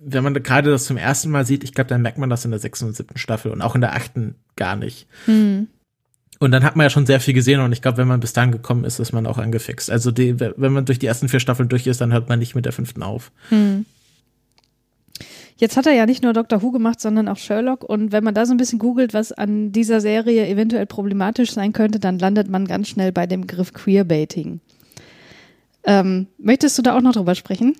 wenn man gerade das zum ersten Mal sieht, ich glaube, dann merkt man das in der sechsten und siebten Staffel und auch in der achten gar nicht. Mhm. Und dann hat man ja schon sehr viel gesehen und ich glaube, wenn man bis dahin gekommen ist, ist man auch angefixt. Also die, wenn man durch die ersten vier Staffeln durch ist, dann hört man nicht mit der fünften auf. Mhm. Jetzt hat er ja nicht nur Dr. Who gemacht, sondern auch Sherlock. Und wenn man da so ein bisschen googelt, was an dieser Serie eventuell problematisch sein könnte, dann landet man ganz schnell bei dem Begriff Queerbaiting. Ähm, möchtest du da auch noch drüber sprechen?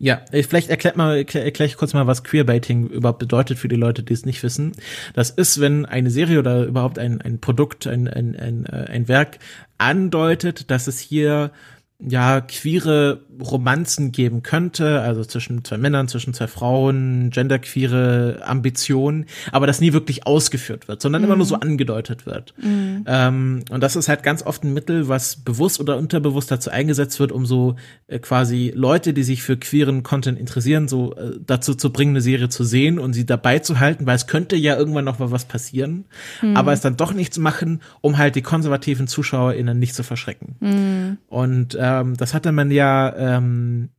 Ja, vielleicht erklärt mal, erklär, erklär ich kurz mal, was Queerbaiting überhaupt bedeutet für die Leute, die es nicht wissen. Das ist, wenn eine Serie oder überhaupt ein, ein Produkt, ein, ein, ein, äh, ein Werk andeutet, dass es hier ja, queere Romanzen geben könnte, also zwischen zwei Männern, zwischen zwei Frauen, genderqueere Ambitionen, aber das nie wirklich ausgeführt wird, sondern mhm. immer nur so mhm. angedeutet wird. Mhm. Ähm, und das ist halt ganz oft ein Mittel, was bewusst oder unterbewusst dazu eingesetzt wird, um so äh, quasi Leute, die sich für queeren Content interessieren, so äh, dazu zu bringen, eine Serie zu sehen und sie dabei zu halten, weil es könnte ja irgendwann noch mal was passieren, mhm. aber es dann doch nichts machen, um halt die konservativen ZuschauerInnen nicht zu verschrecken. Mhm. Und ähm, das hatte man ja ähm,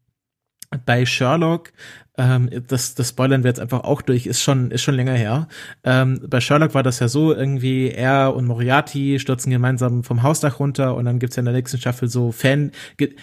bei Sherlock, ähm, das, das spoilern wir jetzt einfach auch durch, ist schon, ist schon länger her. Ähm, bei Sherlock war das ja so, irgendwie er und Moriarty stürzen gemeinsam vom Hausdach runter und dann gibt's ja in der nächsten Staffel so Fan,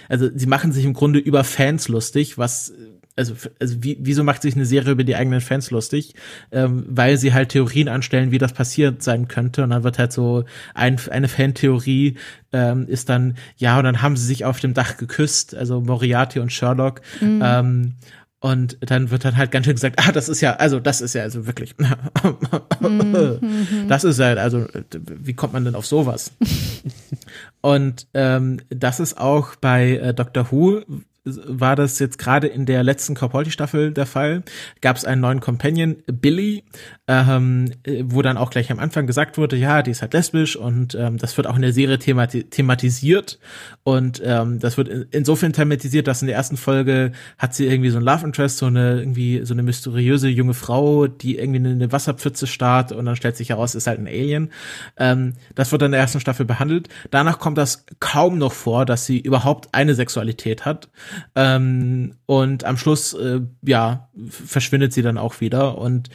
also sie machen sich im Grunde über Fans lustig, was also, also wie, wieso macht sich eine Serie über die eigenen Fans lustig? Ähm, weil sie halt Theorien anstellen, wie das passiert sein könnte. Und dann wird halt so ein, eine Fantheorie ähm, ist dann, ja, und dann haben sie sich auf dem Dach geküsst, also Moriarty und Sherlock. Mhm. Ähm, und dann wird dann halt ganz schön gesagt, ah, das ist ja, also das ist ja also wirklich, mhm. das ist ja, also wie kommt man denn auf sowas? und ähm, das ist auch bei äh, Doctor Who war das jetzt gerade in der letzten Capaldi-Staffel der Fall. Gab es einen neuen Companion, Billy, ähm, wo dann auch gleich am Anfang gesagt wurde, ja, die ist halt lesbisch und ähm, das wird auch in der Serie themati thematisiert und ähm, das wird insofern thematisiert, dass in der ersten Folge hat sie irgendwie so ein Love Interest, so eine irgendwie so eine mysteriöse junge Frau, die irgendwie in eine Wasserpfütze starrt und dann stellt sich heraus, ist halt ein Alien. Ähm, das wird dann in der ersten Staffel behandelt. Danach kommt das kaum noch vor, dass sie überhaupt eine Sexualität hat. Ähm, und am Schluss, äh, ja, verschwindet sie dann auch wieder. Und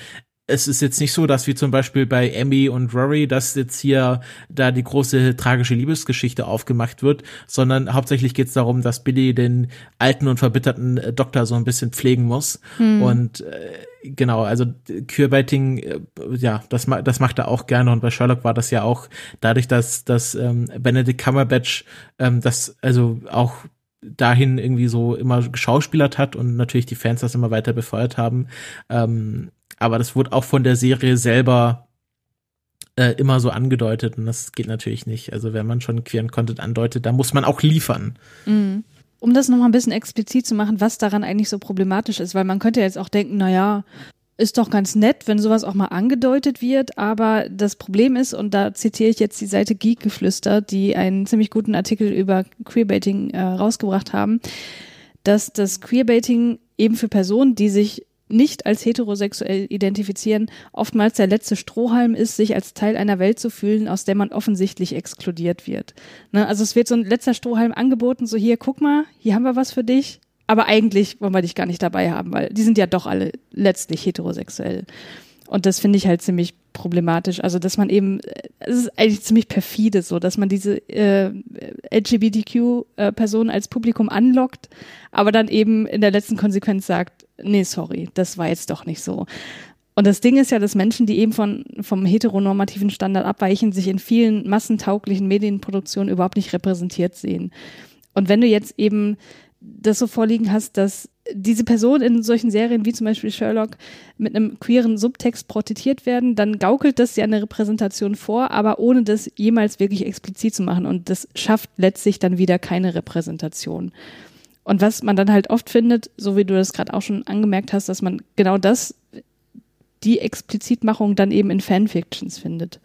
es ist jetzt nicht so, dass wie zum Beispiel bei Emmy und Rory, dass jetzt hier da die große tragische Liebesgeschichte aufgemacht wird, sondern hauptsächlich geht es darum, dass Billy den alten und verbitterten äh, Doktor so ein bisschen pflegen muss. Hm. Und äh, genau, also Queerbaiting, äh, ja, das, das macht er auch gerne und bei Sherlock war das ja auch dadurch, dass, dass ähm, Benedict Cumberbatch ähm, das also auch dahin irgendwie so immer geschauspielert hat und natürlich die Fans das immer weiter befeuert haben. Ähm, aber das wurde auch von der Serie selber äh, immer so angedeutet und das geht natürlich nicht. Also wenn man schon queeren Content andeutet, da muss man auch liefern. Mhm. Um das nochmal ein bisschen explizit zu machen, was daran eigentlich so problematisch ist, weil man könnte jetzt auch denken, naja, ist doch ganz nett, wenn sowas auch mal angedeutet wird, aber das Problem ist, und da zitiere ich jetzt die Seite Geekgeflüster, die einen ziemlich guten Artikel über Queerbaiting äh, rausgebracht haben, dass das Queerbaiting eben für Personen, die sich nicht als heterosexuell identifizieren, oftmals der letzte Strohhalm ist, sich als Teil einer Welt zu fühlen, aus der man offensichtlich exkludiert wird. Ne? Also es wird so ein letzter Strohhalm angeboten, so hier, guck mal, hier haben wir was für dich, aber eigentlich wollen wir dich gar nicht dabei haben, weil die sind ja doch alle letztlich heterosexuell. Und das finde ich halt ziemlich problematisch. Also, dass man eben, es ist eigentlich ziemlich perfide so, dass man diese äh, LGBTQ-Personen als Publikum anlockt, aber dann eben in der letzten Konsequenz sagt, nee, sorry, das war jetzt doch nicht so. Und das Ding ist ja, dass Menschen, die eben von, vom heteronormativen Standard abweichen, sich in vielen massentauglichen Medienproduktionen überhaupt nicht repräsentiert sehen. Und wenn du jetzt eben das so vorliegen hast, dass diese Personen in solchen Serien wie zum Beispiel Sherlock mit einem queeren Subtext porträtiert werden, dann gaukelt das ja eine Repräsentation vor, aber ohne das jemals wirklich explizit zu machen. Und das schafft letztlich dann wieder keine Repräsentation. Und was man dann halt oft findet, so wie du das gerade auch schon angemerkt hast, dass man genau das die Explizitmachung dann eben in Fanfictions findet.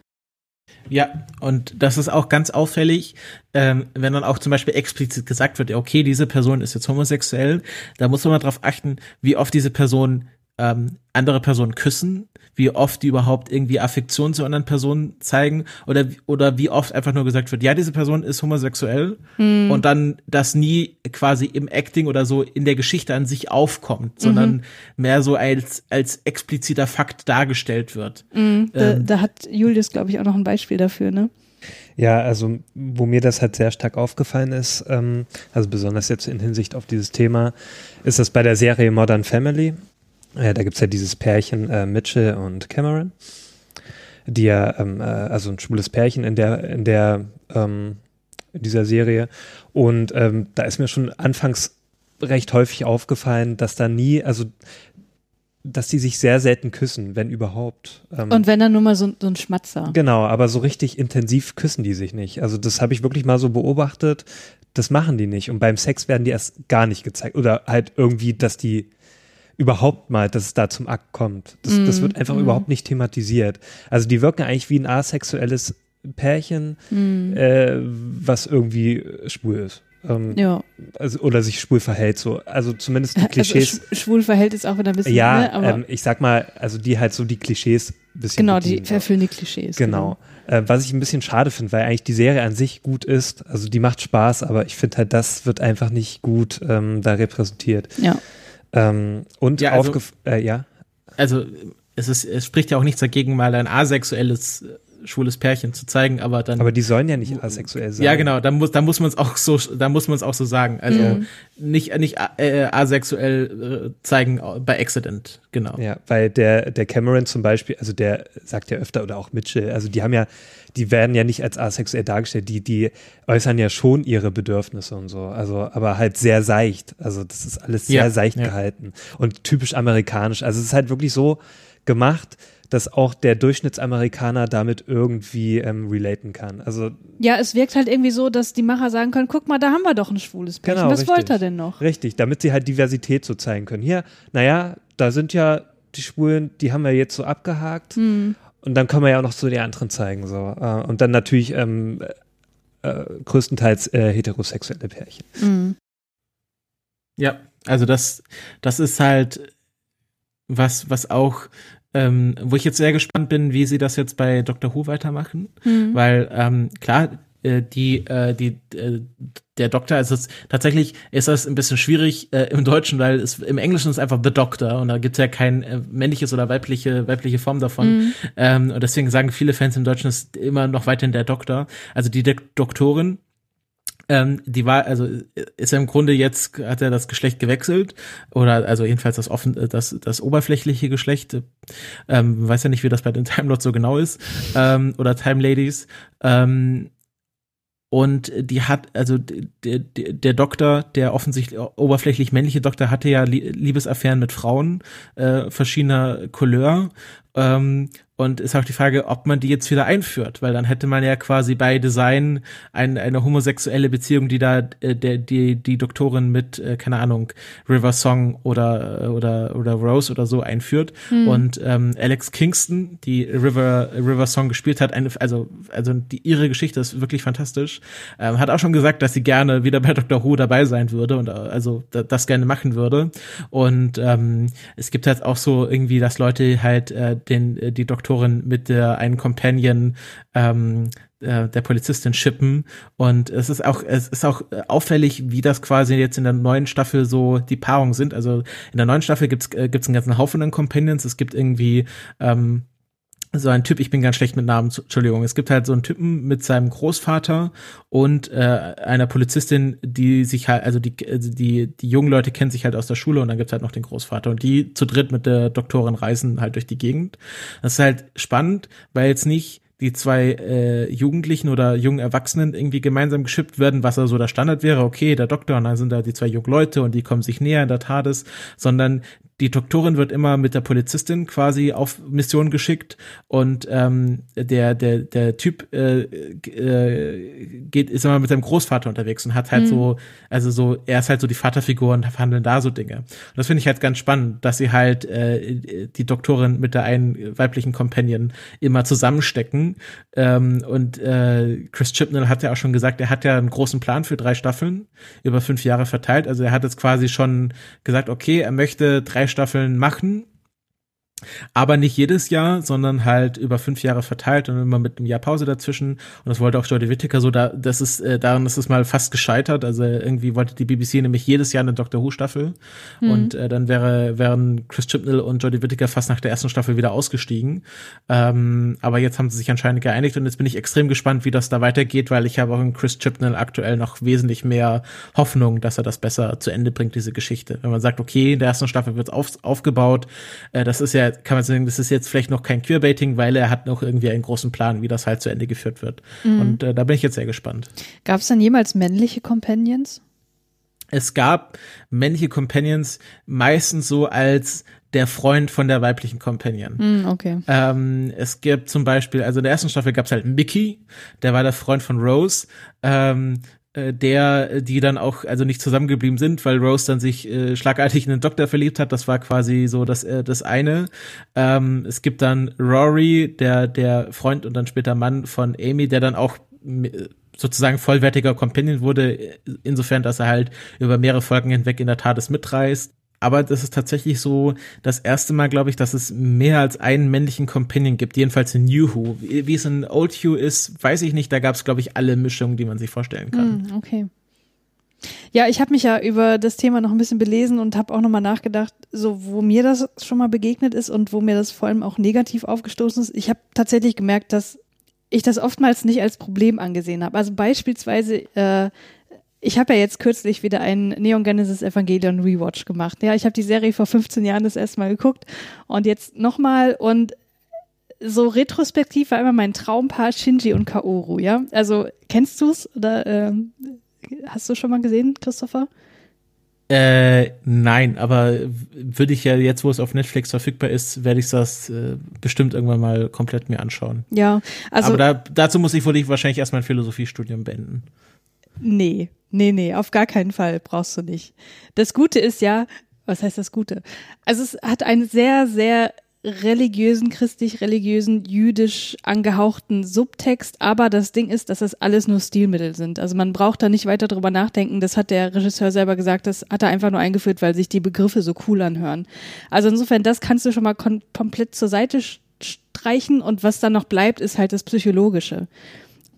Ja, und das ist auch ganz auffällig, ähm, wenn dann auch zum Beispiel explizit gesagt wird, okay, diese Person ist jetzt homosexuell, da muss man mal drauf achten, wie oft diese Person ähm, andere Personen küssen, wie oft die überhaupt irgendwie Affektion zu anderen Personen zeigen oder, oder wie oft einfach nur gesagt wird, ja, diese Person ist homosexuell mhm. und dann das nie quasi im Acting oder so in der Geschichte an sich aufkommt, sondern mhm. mehr so als, als expliziter Fakt dargestellt wird. Mhm. Da, ähm, da hat Julius, glaube ich, auch noch ein Beispiel dafür, ne? Ja, also wo mir das halt sehr stark aufgefallen ist, ähm, also besonders jetzt in Hinsicht auf dieses Thema, ist das bei der Serie Modern Family. Ja, da gibt es ja dieses Pärchen äh, Mitchell und Cameron, die ja, ähm, äh, also ein schwules Pärchen in der, in der, ähm, in dieser Serie. Und ähm, da ist mir schon anfangs recht häufig aufgefallen, dass da nie, also dass die sich sehr selten küssen, wenn überhaupt. Ähm, und wenn dann nur mal so, so, ein Schmatzer. Genau, aber so richtig intensiv küssen die sich nicht. Also das habe ich wirklich mal so beobachtet. Das machen die nicht. Und beim Sex werden die erst gar nicht gezeigt. Oder halt irgendwie, dass die überhaupt mal, dass es da zum Akt kommt. Das, mm, das wird einfach mm. überhaupt nicht thematisiert. Also die wirken eigentlich wie ein asexuelles Pärchen, mm. äh, was irgendwie schwul ist. Ähm, ja. Also, oder sich schwul verhält, so. Also zumindest die also Klischees. Also schwul verhält ist auch wieder ein bisschen. Ja, ne, aber ähm, ich sag mal, also die halt so die Klischees ein bisschen. Genau, die erfüllen die Klischees. Genau. genau. Äh, was ich ein bisschen schade finde, weil eigentlich die Serie an sich gut ist. Also die macht Spaß, aber ich finde halt, das wird einfach nicht gut ähm, da repräsentiert. Ja. Ähm, und ja, also, äh, ja. Also es ist, es spricht ja auch nichts dagegen, mal ein asexuelles schwules Pärchen zu zeigen, aber dann. Aber die sollen ja nicht asexuell sein. Ja, genau, da muss, da muss man es auch so, da muss man es auch so sagen. Also mhm. nicht, nicht äh, asexuell äh, zeigen bei Accident, genau. Ja, weil der, der Cameron zum Beispiel, also der sagt ja öfter oder auch Mitchell, also die haben ja die werden ja nicht als asexuell dargestellt, die, die äußern ja schon ihre Bedürfnisse und so, also, aber halt sehr seicht. Also, das ist alles sehr ja, seicht ja. gehalten und typisch amerikanisch. Also, es ist halt wirklich so gemacht, dass auch der Durchschnittsamerikaner damit irgendwie ähm, relaten kann. Also ja, es wirkt halt irgendwie so, dass die Macher sagen können, guck mal, da haben wir doch ein schwules Pärchen. Genau, Was richtig, wollt ihr denn noch? Richtig, damit sie halt Diversität so zeigen können. Hier, naja, da sind ja die Schwulen, die haben wir jetzt so abgehakt. Hm. Und dann können wir ja auch noch so die anderen zeigen. So. Äh, und dann natürlich ähm, äh, größtenteils äh, heterosexuelle Pärchen. Mhm. Ja, also das, das ist halt was, was auch, ähm, wo ich jetzt sehr gespannt bin, wie sie das jetzt bei Dr. Who weitermachen. Mhm. Weil, ähm, klar, äh, die, äh, die, äh, der Doktor, also es, tatsächlich ist das ein bisschen schwierig äh, im Deutschen, weil es im Englischen ist einfach The Doctor und da gibt es ja kein äh, männliches oder weibliche, weibliche Form davon. Mhm. Ähm, und deswegen sagen viele Fans im Deutschen ist immer noch weiterhin der Doktor. Also die De Doktorin, ähm, die war, also ist er im Grunde jetzt, hat er das Geschlecht gewechselt oder also jedenfalls das offen, das, das oberflächliche Geschlecht. Ähm, weiß ja nicht, wie das bei den Time Lords so genau ist ähm, oder Time Ladies. Ähm, und die hat, also der, der Doktor, der offensichtlich oberflächlich männliche Doktor, hatte ja Liebesaffären mit Frauen äh, verschiedener Couleur. Ähm, und ist auch die Frage, ob man die jetzt wieder einführt, weil dann hätte man ja quasi bei Design ein, eine homosexuelle Beziehung, die da äh, der, die, die Doktorin mit, äh, keine Ahnung, River Song oder, oder, oder Rose oder so einführt. Hm. Und ähm, Alex Kingston, die River, River Song gespielt hat, eine, also, also die, ihre Geschichte ist wirklich fantastisch, ähm, hat auch schon gesagt, dass sie gerne wieder bei Dr. Who dabei sein würde und äh, also das gerne machen würde. Und ähm, es gibt halt auch so irgendwie, dass Leute halt äh, den, äh, die Doktorin mit der einen Companion ähm, äh, der Polizistin schippen und es ist auch es ist auch auffällig, wie das quasi jetzt in der neuen Staffel so die Paarungen sind. Also in der neuen Staffel gibt's äh, gibt's einen ganzen Haufen an Companions. Es gibt irgendwie ähm, so ein Typ, ich bin ganz schlecht mit Namen, Entschuldigung. Es gibt halt so einen Typen mit seinem Großvater und äh, einer Polizistin, die sich halt, also die, also die, die jungen Leute kennen sich halt aus der Schule und dann gibt's halt noch den Großvater. Und die zu dritt mit der Doktorin reisen halt durch die Gegend. Das ist halt spannend, weil jetzt nicht die zwei äh, Jugendlichen oder jungen Erwachsenen irgendwie gemeinsam geschippt werden, was also der Standard wäre, okay, der Doktor und dann sind da die zwei jungen Leute und die kommen sich näher in der TARDIS, sondern die Doktorin wird immer mit der Polizistin quasi auf Mission geschickt und ähm, der der der Typ äh, äh, geht ist immer mit seinem Großvater unterwegs und hat halt mhm. so also so er ist halt so die Vaterfigur und verhandeln da so Dinge. Und das finde ich halt ganz spannend dass sie halt äh, die Doktorin mit der einen weiblichen Companion immer zusammenstecken. Ähm, und äh, Chris Chibnall hat ja auch schon gesagt er hat ja einen großen Plan für drei Staffeln über fünf Jahre verteilt. Also er hat jetzt quasi schon gesagt okay er möchte drei drei Staffeln machen aber nicht jedes Jahr, sondern halt über fünf Jahre verteilt und immer mit einem Jahr Pause dazwischen. Und das wollte auch Jodie Whittaker so, da, das ist, äh, daran ist es mal fast gescheitert. Also irgendwie wollte die BBC nämlich jedes Jahr eine Doctor Who Staffel. Mhm. Und äh, dann wäre, wären Chris Chibnall und Jodie Whittaker fast nach der ersten Staffel wieder ausgestiegen. Ähm, aber jetzt haben sie sich anscheinend geeinigt und jetzt bin ich extrem gespannt, wie das da weitergeht, weil ich habe auch in Chris Chibnall aktuell noch wesentlich mehr Hoffnung, dass er das besser zu Ende bringt, diese Geschichte. Wenn man sagt, okay, in der ersten Staffel wird es auf, aufgebaut, äh, das ist ja kann man sagen, das ist jetzt vielleicht noch kein Queerbaiting, weil er hat noch irgendwie einen großen Plan, wie das halt zu Ende geführt wird. Mhm. Und äh, da bin ich jetzt sehr gespannt. Gab es dann jemals männliche Companions? Es gab männliche Companions meistens so als der Freund von der weiblichen Companion. Mm, okay. Ähm, es gibt zum Beispiel, also in der ersten Staffel gab es halt Mickey, der war der Freund von Rose. Ähm, äh, der, die dann auch also nicht zusammengeblieben sind, weil Rose dann sich äh, schlagartig in den Doktor verliebt hat. Das war quasi so das äh, das eine. Ähm, es gibt dann Rory, der der Freund und dann später Mann von Amy, der dann auch sozusagen vollwertiger Companion wurde, insofern, dass er halt über mehrere Folgen hinweg in der Tat es mitreißt aber das ist tatsächlich so das erste Mal, glaube ich, dass es mehr als einen männlichen Companion gibt, jedenfalls in New Who. Wie es in Old Who ist, weiß ich nicht. Da gab es, glaube ich, alle Mischungen, die man sich vorstellen kann. Mm, okay. Ja, ich habe mich ja über das Thema noch ein bisschen belesen und habe auch nochmal nachgedacht, so wo mir das schon mal begegnet ist und wo mir das vor allem auch negativ aufgestoßen ist. Ich habe tatsächlich gemerkt, dass ich das oftmals nicht als Problem angesehen habe. Also beispielsweise äh, ich habe ja jetzt kürzlich wieder einen Neon Genesis Evangelion Rewatch gemacht. Ja, ich habe die Serie vor 15 Jahren das erste Mal geguckt und jetzt nochmal und so retrospektiv war immer mein Traumpaar Shinji und Kaoru, ja? Also kennst du's oder ähm, hast du schon mal gesehen, Christopher? Äh, nein, aber würde ich ja jetzt, wo es auf Netflix verfügbar ist, werde ich das äh, bestimmt irgendwann mal komplett mir anschauen. Ja, also. Aber da, dazu muss ich wohl wahrscheinlich erstmal ein Philosophiestudium beenden. Nee, nee, nee, auf gar keinen Fall brauchst du nicht. Das Gute ist ja, was heißt das Gute? Also es hat einen sehr, sehr religiösen, christlich-religiösen, jüdisch angehauchten Subtext, aber das Ding ist, dass das alles nur Stilmittel sind. Also man braucht da nicht weiter drüber nachdenken. Das hat der Regisseur selber gesagt, das hat er einfach nur eingeführt, weil sich die Begriffe so cool anhören. Also insofern, das kannst du schon mal komplett zur Seite streichen und was dann noch bleibt, ist halt das Psychologische.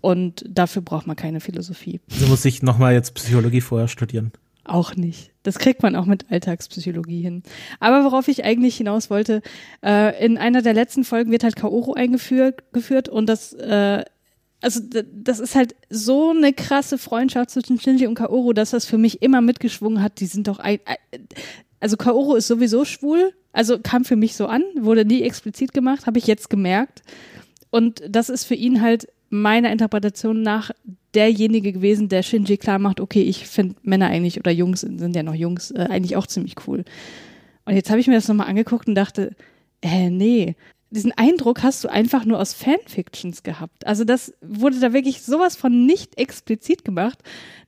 Und dafür braucht man keine Philosophie. Also muss ich nochmal jetzt Psychologie vorher studieren. Auch nicht. Das kriegt man auch mit Alltagspsychologie hin. Aber worauf ich eigentlich hinaus wollte, äh, in einer der letzten Folgen wird halt Kaoru eingeführt geführt und das, äh, also das ist halt so eine krasse Freundschaft zwischen Shinji und Kaoru, dass das für mich immer mitgeschwungen hat. Die sind doch ein, also Kaoru ist sowieso schwul, also kam für mich so an, wurde nie explizit gemacht, habe ich jetzt gemerkt. Und das ist für ihn halt meiner Interpretation nach derjenige gewesen, der Shinji klar macht, okay, ich finde Männer eigentlich oder Jungs sind ja noch Jungs äh, eigentlich auch ziemlich cool. Und jetzt habe ich mir das nochmal angeguckt und dachte, äh, nee, diesen Eindruck hast du einfach nur aus Fanfictions gehabt. Also das wurde da wirklich sowas von nicht explizit gemacht.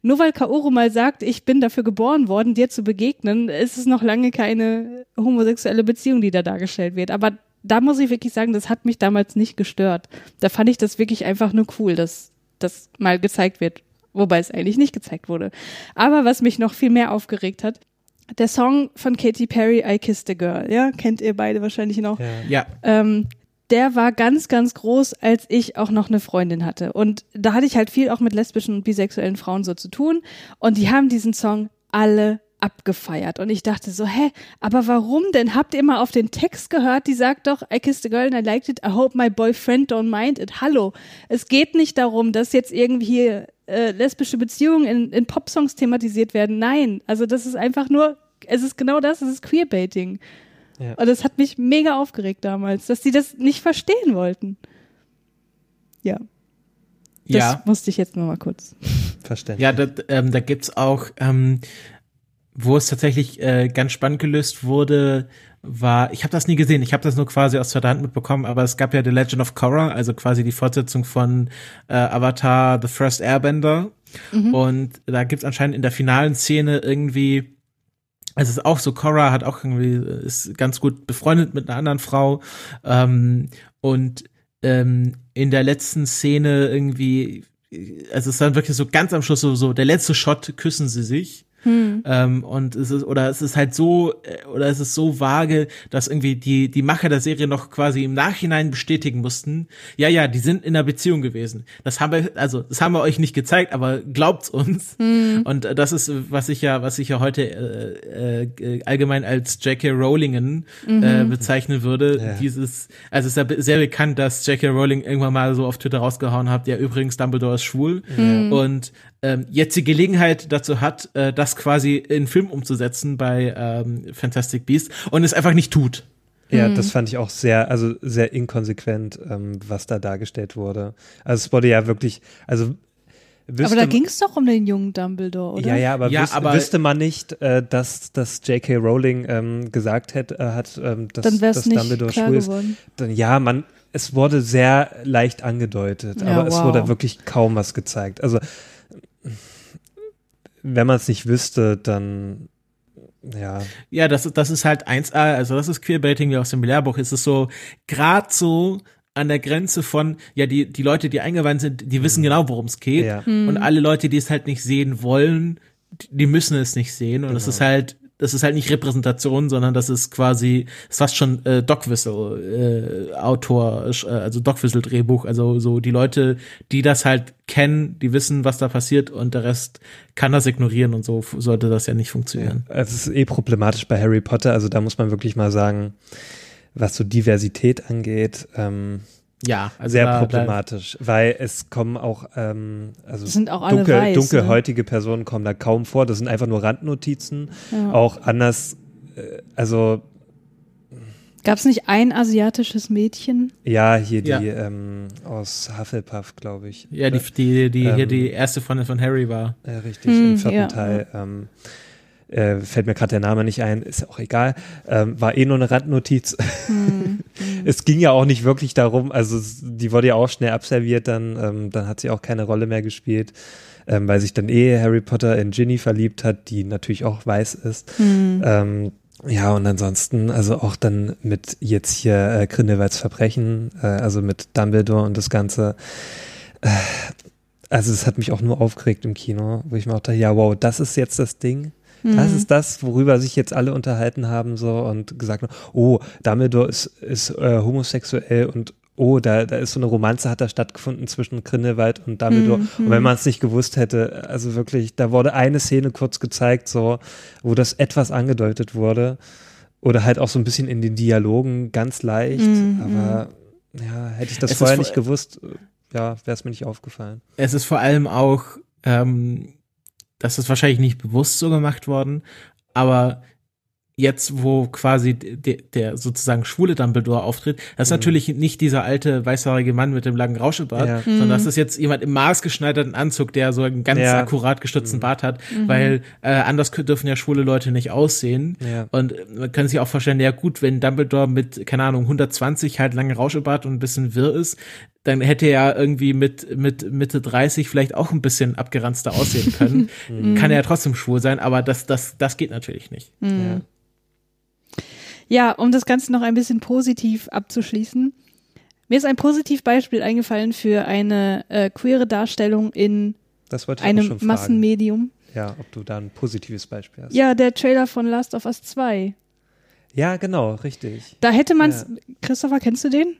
Nur weil Kaoru mal sagt, ich bin dafür geboren worden, dir zu begegnen, ist es noch lange keine homosexuelle Beziehung, die da dargestellt wird. Aber da muss ich wirklich sagen, das hat mich damals nicht gestört. Da fand ich das wirklich einfach nur cool, dass das mal gezeigt wird, wobei es eigentlich nicht gezeigt wurde. Aber was mich noch viel mehr aufgeregt hat, der Song von Katy Perry, I Kissed a Girl, ja, kennt ihr beide wahrscheinlich noch. Ja. Ja, Ähm, der war ganz, ganz groß, als ich auch noch eine Freundin hatte. Und da hatte ich halt viel auch mit lesbischen und bisexuellen Frauen so zu tun. Und die haben diesen Song alle abgefeiert. Und ich dachte so, hä, aber warum denn? Habt ihr mal auf den Text gehört? Die sagt doch, I kissed a girl and I liked it. I hope my boyfriend don't mind it. Hallo. Es geht nicht darum, dass jetzt irgendwie äh, lesbische Beziehungen in, in Popsongs thematisiert werden. Nein. Also das ist einfach nur, es ist genau das, es ist Queerbaiting. Ja. Und das hat mich mega aufgeregt damals, dass die das nicht verstehen wollten. Ja. Das ja. musste ich jetzt nur mal kurz. Verständlich. Ja, da, ähm, da gibt's auch, ähm, wo es tatsächlich äh, ganz spannend gelöst wurde, war, ich habe das nie gesehen, ich habe das nur quasi aus zweiter Hand mitbekommen, aber es gab ja The Legend of Korra, also quasi die Fortsetzung von äh, Avatar The First Airbender. Und da gibt's anscheinend in der finalen Szene irgendwie, also es ist auch so, Korra hat auch irgendwie, ist ganz gut befreundet mit einer anderen Frau. Ähm, und ähm, in der letzten Szene irgendwie, also es ist dann wirklich so ganz am Schluss so, so der letzte Shot, küssen sie sich. Ähm, und es ist, oder es ist halt so, äh, oder es ist so vage, dass irgendwie die, die Macher der Serie noch quasi im Nachhinein bestätigen mussten, ja, ja, die sind in einer Beziehung gewesen. Das haben wir, also, das haben wir euch nicht gezeigt, aber glaubt's uns. Und äh, das ist, was ich ja, was ich ja heute äh, äh, allgemein als J.K. Rowlingen äh, bezeichnen würde. Ja. Dieses, also es ist ja sehr bekannt, dass J.K. Rowling irgendwann mal so auf Twitter rausgehauen hat, ja, übrigens, Dumbledore ist schwul. Und ähm, jetzt die Gelegenheit dazu hat, äh, das quasi in Film umzusetzen bei ähm, Fantastic Beasts und es einfach nicht tut. Ja, das fand ich auch sehr, also sehr inkonsequent, ähm, was da dargestellt wurde. Also es wurde ja wirklich, also wüsste Aber da ging es doch um den jungen Dumbledore, oder? Ja, ja, aber, Ja, wüs aber- wüsste man nicht, äh, dass, dass J.K. Rowling ähm, gesagt hätte, äh, hat, ähm, dass, Dann wäre dass es nicht Dumbledore klar schwul ist. geworden. Dann ja, man, es wurde sehr leicht angedeutet, Ja, aber es wow. wurde wirklich kaum was gezeigt. Also wenn man es nicht wüsste, dann ja, Ja, das, das ist halt 1A, also das ist Queerbaiting wie aus dem Lehrbuch. Es ist so, grad so an der Grenze von, ja, die, die Leute, die eingeweiht sind, die wissen genau, worum es geht. Ja. Hm. Und alle Leute, die es halt nicht sehen wollen, die- die müssen es nicht sehen. Und es Genau. ist halt, das ist halt nicht Repräsentation, sondern das ist quasi, ist fast schon äh, Doc Whistle äh, Autor, äh, also Doc Whistle Drehbuch. Also so die Leute, die das halt kennen, die wissen, was da passiert und der Rest kann das ignorieren und so sollte das ja nicht funktionieren. es ist eh problematisch bei Harry Potter. Also da muss man wirklich mal sagen, was so Diversität angeht, ähm, Ja, also sehr da, problematisch, weil es kommen auch, ähm, also sind auch alle dunkel, weiß, ne? dunkelhäutige Personen kommen da kaum vor. Das sind einfach nur Randnotizen. Ja. Auch anders, äh, also Gab es nicht ein asiatisches Mädchen? ja, hier die Ja. Ähm, aus Hufflepuff, glaube ich. Da, ja, die, die, die hier Ähm, die erste Freundin von Harry war. Äh, richtig, Hm, im vierten ja, Teil. Ähm, äh, fällt mir gerade der Name nicht ein, ist ja auch egal. Ähm, war eh nur eine Randnotiz. Hm, es ging ja auch nicht wirklich darum, also die wurde ja auch schnell abserviert, dann, ähm, dann hat sie auch keine Rolle mehr gespielt, ähm, weil sich dann eh Harry Potter in Ginny verliebt hat, die natürlich auch weiß ist. Hm. Ähm, ja, und ansonsten, also auch dann mit jetzt hier äh, Grindelwalds Verbrechen, äh, also mit Dumbledore und das Ganze. Äh, also es hat mich auch nur aufgeregt im Kino, wo ich mir auch dachte, ja, wow, das ist jetzt das Ding. Das ist das, worüber sich jetzt alle unterhalten haben so und gesagt haben, oh, Dumbledore ist, ist äh, homosexuell und oh, da, da ist so eine Romanze hat da stattgefunden zwischen Grindelwald und Dumbledore. Und wenn man es nicht gewusst hätte, also wirklich, da wurde eine Szene kurz gezeigt, so, wo das etwas angedeutet wurde. Oder halt auch so ein bisschen in den Dialogen ganz leicht. aber ja, hätte ich das Es vorher vor- nicht gewusst, äh, ja, wäre es mir nicht aufgefallen. Es ist vor allem auch, ähm, das ist wahrscheinlich nicht bewusst so gemacht worden, aber jetzt, wo quasi der, der sozusagen schwule Dumbledore auftritt, das ist natürlich nicht dieser alte weißhaarige Mann mit dem langen Rauschebart, Ja. sondern das ist jetzt jemand im maßgeschneiderten Anzug, der so einen ganz Ja. akkurat gestutzten Bart hat, weil äh, anders dürfen ja schwule Leute nicht aussehen. Ja. Und man kann sich auch vorstellen, ja gut, wenn Dumbledore mit, keine Ahnung, 120 halt lange Rauschebart und ein bisschen wirr ist, dann hätte er irgendwie mit, mit Mitte 30 vielleicht auch ein bisschen abgeranzter aussehen können. kann er ja trotzdem schwul sein, aber das, das, das geht natürlich nicht. Ja. Ja, um das Ganze noch ein bisschen positiv abzuschließen. Mir ist ein Positivbeispiel eingefallen für eine äh, queere Darstellung in einem. Massenmedium. ja, ob du da ein positives Beispiel hast. Ja, der Trailer von Last of Us 2. Ja, genau, richtig. Da hätte man es. Ja. Christopher, kennst du den?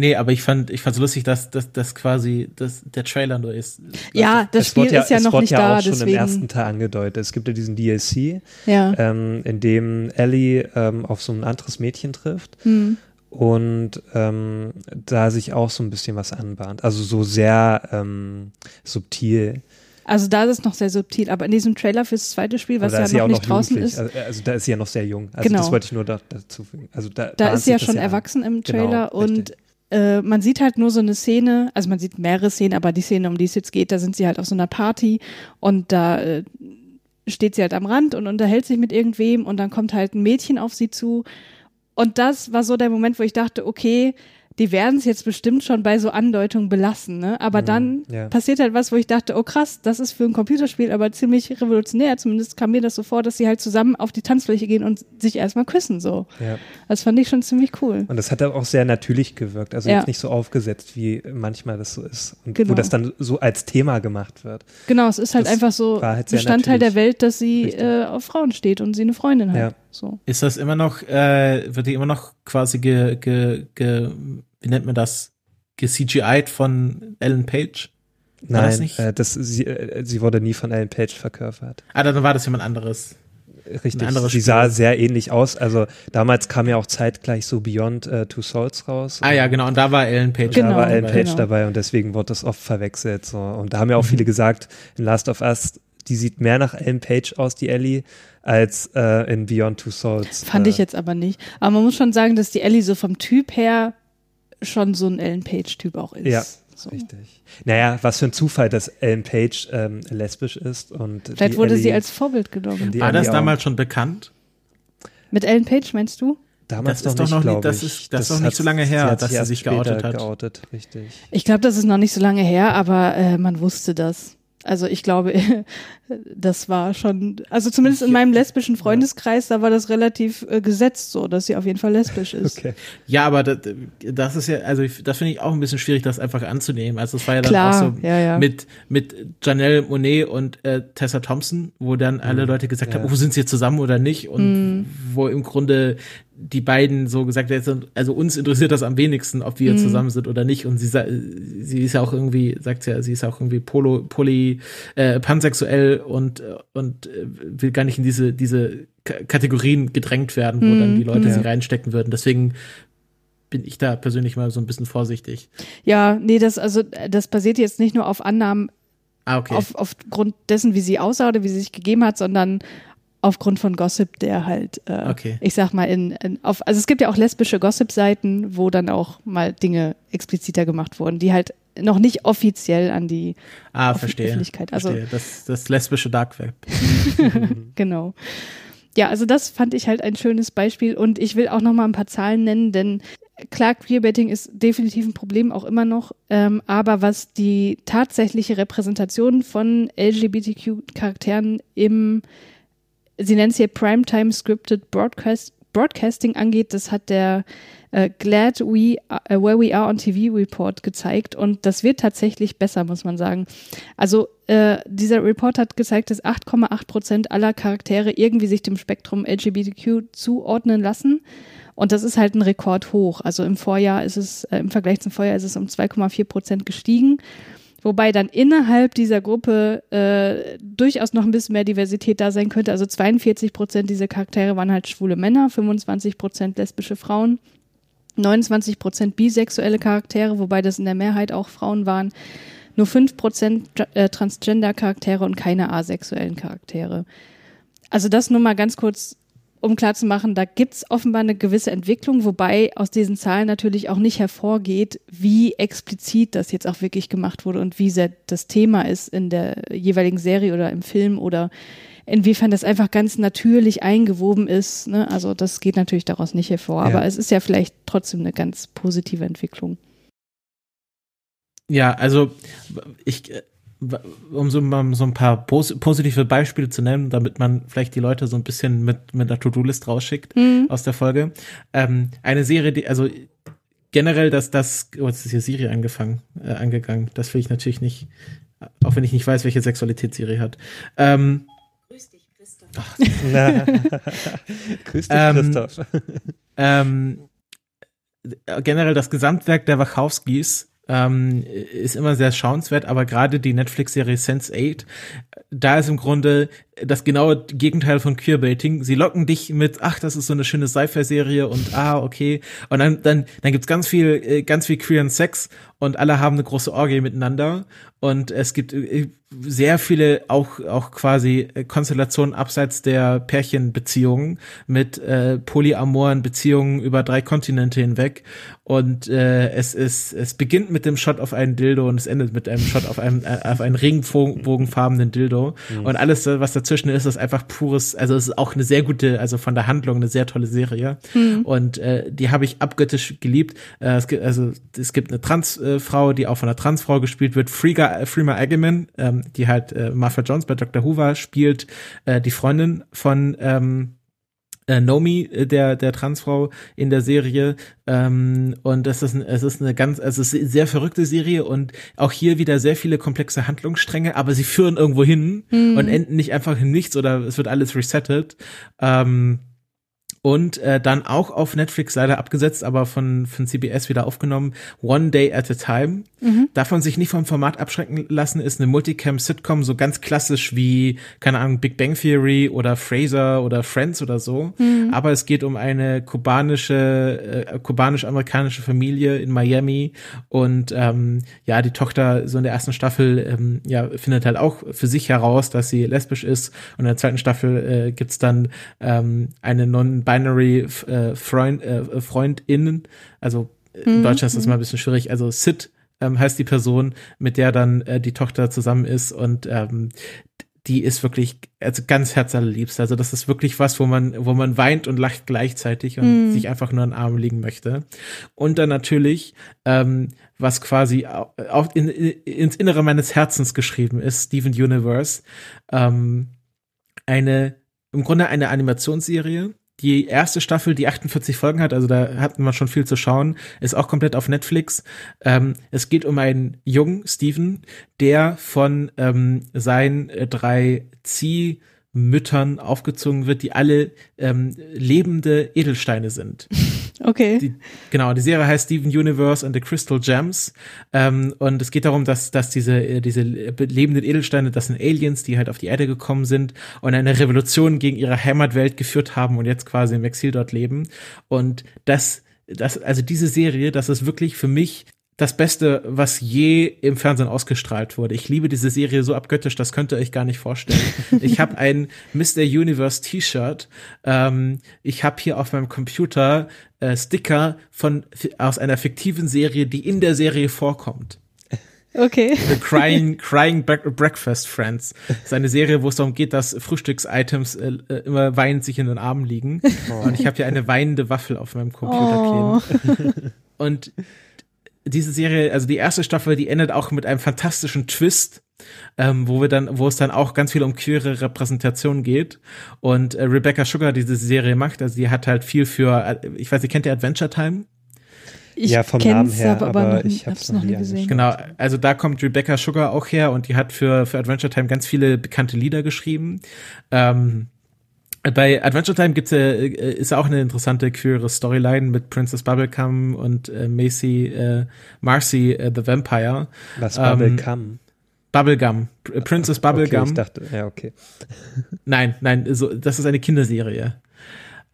Nee, aber ich fand ich fand's lustig, dass, dass, dass quasi dass der Trailer nur ist. Ja, das Spiel ja, ist ja noch nicht ja da. Es wurde ja auch schon im ersten Teil angedeutet. Es gibt ja diesen DLC, ja. ähm, in dem Ellie ähm, auf so ein anderes Mädchen trifft. Hm. Und ähm, da sich auch so ein bisschen was anbahnt. Also so sehr ähm, subtil. Also da ist es noch sehr subtil, aber in diesem Trailer fürs zweite Spiel, was ja noch nicht noch draußen ist. Also, also, da ist sie ja noch sehr jung. Also genau. das wollte ich nur da, dazu fügen. Also da, da ist sie ja schon erwachsen im genau, Trailer genau, und äh, man sieht halt nur so eine Szene, also man sieht mehrere Szenen, aber die Szene, um die es jetzt geht, da sind sie halt auf so einer Party und da äh, steht sie halt am Rand und unterhält sich mit irgendwem und dann kommt halt ein Mädchen auf sie zu. Und das war so der Moment, wo ich dachte, okay, die werden es jetzt bestimmt schon bei so Andeutungen belassen, ne? Aber mhm, dann ja. passiert halt was, wo ich dachte, oh krass, das ist für ein Computerspiel aber ziemlich revolutionär. Zumindest kam mir das so vor, dass sie halt zusammen auf die Tanzfläche gehen und sich erstmal küssen, so. Ja. Das fand ich schon ziemlich cool. Und das hat auch sehr natürlich gewirkt, also ja. jetzt nicht so aufgesetzt, wie manchmal das so ist. Und genau. wo das dann so als Thema gemacht wird. Genau, es ist halt das einfach so halt Bestandteil der Welt, dass sie äh, auf Frauen steht und sie eine Freundin hat. Ja. So. Ist das immer noch, äh, wird die immer noch quasi ge, ge, ge, wie nennt man das, ge-CGI'd von Ellen Page? War Nein, das, nicht? Äh, das sie, äh, sie wurde nie von Ellen Page verkörpert. Ah, dann war das jemand anderes. Richtig, sie sah sehr ähnlich aus. Also damals kam ja auch zeitgleich so Beyond uh, Two Souls raus. Ah ja, genau, und da war Ellen Page genau, Da war Ellen Page genau. dabei und deswegen wurde das oft verwechselt. So. Und da haben ja auch mhm. viele gesagt, in Last of Us, die sieht mehr nach Ellen Page aus, die Ellie, als äh, in Beyond Two Souls. Fand äh. ich jetzt aber nicht. Aber man muss schon sagen, dass die Ellie so vom Typ her schon so ein Ellen Page-Typ auch ist. Ja. So. Richtig. Naja, was für ein Zufall, dass Ellen Page ähm, lesbisch ist und vielleicht wurde Ellie, sie als Vorbild genommen. War das damals schon bekannt? Mit Ellen Page meinst du? Damals das ist noch doch nicht, noch nicht, das ist, das, das ist doch nicht so lange her, dass sie sich geoutet hat. Geoutet, richtig. Ich glaube, das ist noch nicht so lange her, aber äh, man wusste das. Also ich glaube, das war schon, also zumindest in meinem lesbischen Freundeskreis, da war das relativ äh, gesetzt so, dass sie auf jeden Fall lesbisch ist. Okay. Ja, aber das, das ist ja, also das finde ich auch ein bisschen schwierig, das einfach anzunehmen. Also es war ja dann Klar, auch so ja, ja. mit mit Janelle Monet und äh, Tessa Thompson, wo dann alle mhm. Leute gesagt ja. haben, oh, sind sie jetzt zusammen oder nicht? Und mhm. wo im Grunde die beiden so gesagt also uns interessiert das am wenigsten, ob wir mhm. zusammen sind oder nicht. Und sie, sie ist ja auch irgendwie, sagt sie ja, sie ist auch irgendwie polo, poly, äh, pansexuell und, und äh, will gar nicht in diese, diese Kategorien gedrängt werden, wo mhm. dann die Leute ja. sie reinstecken würden. Deswegen bin ich da persönlich mal so ein bisschen vorsichtig. Ja, nee, das, also, das basiert jetzt nicht nur auf Annahmen, Ah, okay. Auf, aufgrund dessen, wie sie aussah oder wie sie sich gegeben hat, sondern aufgrund von Gossip, der halt, äh, okay. ich sag mal, in, in, auf, also es gibt ja auch lesbische Gossip-Seiten, wo dann auch mal Dinge expliziter gemacht wurden, die halt noch nicht offiziell an die ah, verstehe, Öffentlichkeit. Also verstehe. Das, das lesbische Dark Web. genau. Ja, also das fand ich halt ein schönes Beispiel und ich will auch noch mal ein paar Zahlen nennen, denn klar, Queerbaiting ist definitiv ein Problem, auch immer noch. Ähm, aber was die tatsächliche Repräsentation von LGBTQ-Charakteren im sie nennt es hier Primetime Scripted Broadcast, Broadcasting angeht, das hat der äh, Glad We uh, Where We Are on TV Report gezeigt und das wird tatsächlich besser, muss man sagen. Also äh, dieser Report hat gezeigt, dass 8,8 Prozent aller Charaktere irgendwie sich dem Spektrum LGBTQ zuordnen lassen. Und das ist halt ein Rekord hoch. Also im Vorjahr ist es, äh, im Vergleich zum Vorjahr ist es um 2,4 Prozent gestiegen. Wobei dann innerhalb dieser Gruppe äh, durchaus noch ein bisschen mehr Diversität da sein könnte. Also 42 Prozent dieser Charaktere waren halt schwule Männer, 25 Prozent lesbische Frauen, 29 Prozent bisexuelle Charaktere, wobei das in der Mehrheit auch Frauen waren, nur 5 Prozent äh, Transgender-Charaktere und keine asexuellen Charaktere. Also das nur mal ganz kurz um klarzumachen, da gibt's offenbar eine gewisse Entwicklung, wobei aus diesen Zahlen natürlich auch nicht hervorgeht, wie explizit das jetzt auch wirklich gemacht wurde und wie sehr das Thema ist in der jeweiligen Serie oder im Film oder inwiefern das einfach ganz natürlich eingewoben ist. Ne? Also das geht natürlich daraus nicht hervor, ja. aber es ist ja vielleicht trotzdem eine ganz positive Entwicklung. Ja, also ich um so, um so ein paar pos positive Beispiele zu nennen, damit man vielleicht die Leute so ein bisschen mit, mit einer To-Do-List rausschickt mhm. aus der Folge. Ähm, eine Serie, die, also generell, dass das, oh, jetzt ist hier Siri angefangen, äh, angegangen. Das will ich natürlich nicht. Auch wenn ich nicht weiß, welche Sexualität Siri hat. Ähm, Grüß dich, Christoph. Grüß dich, ähm, Christoph. Ähm, generell das Gesamtwerk der Wachowskis ähm, ist immer sehr schauenswert, aber gerade die Netflix-Serie Sense8, da ist im Grunde das genaue Gegenteil von Queerbaiting. Sie locken dich mit, ach, das ist so eine schöne Sci-Fi-Serie und ah, okay. Und dann, dann, dann gibt's ganz viel, äh, ganz viel queeren Sex und alle haben eine große Orgie miteinander. Und es gibt äh, sehr viele auch auch quasi äh, Konstellationen abseits der Pärchenbeziehungen mit äh, polyamoren Beziehungen über drei Kontinente hinweg. Und äh, es ist es beginnt mit dem Shot auf einen Dildo und es endet mit einem Shot auf einem äh, auf einen regenbogenfarbenen Dildo. Mhm. und alles was dazwischen ist ist einfach pures also es ist auch eine sehr gute also von der Handlung eine sehr tolle Serie. Mhm. und äh, die habe ich abgöttisch geliebt. Äh, es gibt also es gibt eine Transfrau die auch von einer Transfrau gespielt wird Frigga äh, Freema Agyeman, ähm, die halt äh, Martha Jones bei Dr. Who war, spielt äh, die Freundin von ähm, äh, Nomi, äh, der der Transfrau in der Serie ähm, und das ist es ist eine ganz es ist eine sehr verrückte Serie und auch hier wieder sehr viele komplexe Handlungsstränge, aber sie führen irgendwo hin mhm. und enden nicht einfach in nichts oder es wird alles resettet. Ähm, und äh, dann auch auf Netflix leider abgesetzt, aber von, von CBS wieder aufgenommen. One Day at a Time. Mhm. Davon sich nicht vom Format abschrecken lassen, ist eine Multicam-Sitcom, so ganz klassisch wie, keine Ahnung, Big Bang Theory oder Fraser oder Friends oder so. Mhm. Aber es geht um eine kubanische, äh, kubanisch-amerikanische Familie in Miami und ähm, ja, die Tochter so in der ersten Staffel ähm, ja findet halt auch für sich heraus, dass sie lesbisch ist und in der zweiten Staffel äh, gibt's dann ähm, eine non binary äh, Freund, äh, FreundInnen, also in mhm. Deutschland ist das mal ein bisschen schwierig, also Sid ähm, heißt die Person, mit der dann äh, die Tochter zusammen ist und ähm, die ist wirklich also ganz herzallerliebst. Also das ist wirklich was, wo man wo man weint und lacht gleichzeitig und mm. sich einfach nur in den Arm liegen möchte. Und dann natürlich ähm, was quasi auch in, in, ins Innere meines Herzens geschrieben ist, Steven Universe, ähm, eine im Grunde eine Animationsserie, die erste Staffel, die 48 Folgen hat, also da hatten wir schon viel zu schauen, ist auch komplett auf Netflix. Ähm, es geht um einen jungen Steven, der von ähm, seinen äh, drei Ziehmüttern aufgezogen wird, die alle ähm, lebende Edelsteine sind. Okay. Die, genau, die Serie heißt Steven Universe and the Crystal Gems. Ähm, und es geht darum, dass, dass diese, äh, diese lebenden Edelsteine, das sind Aliens, die halt auf die Erde gekommen sind und eine Revolution gegen ihre Heimatwelt geführt haben und jetzt quasi im Exil dort leben. Und das, das, also diese Serie, das ist wirklich für mich das Beste, was je im Fernsehen ausgestrahlt wurde. Ich liebe diese Serie so abgöttisch, das könnt ihr euch gar nicht vorstellen. ich habe ein Mr. Universe T-Shirt. Ähm, ich habe hier auf meinem Computer äh, Sticker von aus einer fiktiven Serie, die in der Serie vorkommt. Okay. The Crying, Crying Breakfast Friends. Das ist eine Serie, wo es darum geht, dass Frühstücksitems äh, äh, immer weinend sich in den Armen liegen. Oh. Und ich habe hier eine weinende Waffel auf meinem Computer oh. kleben. Und diese Serie, also die erste Staffel, die endet auch mit einem fantastischen Twist, ähm, wo wir dann, wo es dann auch ganz viel um queere Repräsentation geht. Und äh, Rebecca Sugar diese Serie macht, also die hat halt viel für, äh, ich weiß, ihr kennt ihr Adventure Time? Ich ja, vom Namen her, aber, aber noch, ich hab's noch nie gesehen. Genau, also da kommt Rebecca Sugar auch her und die hat für, für Adventure Time ganz viele bekannte Lieder geschrieben. Ähm, bei Adventure Time gibt's ja, äh, ist auch eine interessante queere Storyline mit Princess Bubblegum und äh, Macy äh, Marcy äh, the Vampire. Was Bubblegum? Ähm, Bubblegum. Princess Bubblegum. Okay, ich dachte, ja, okay. nein, nein, so, das ist eine Kinderserie.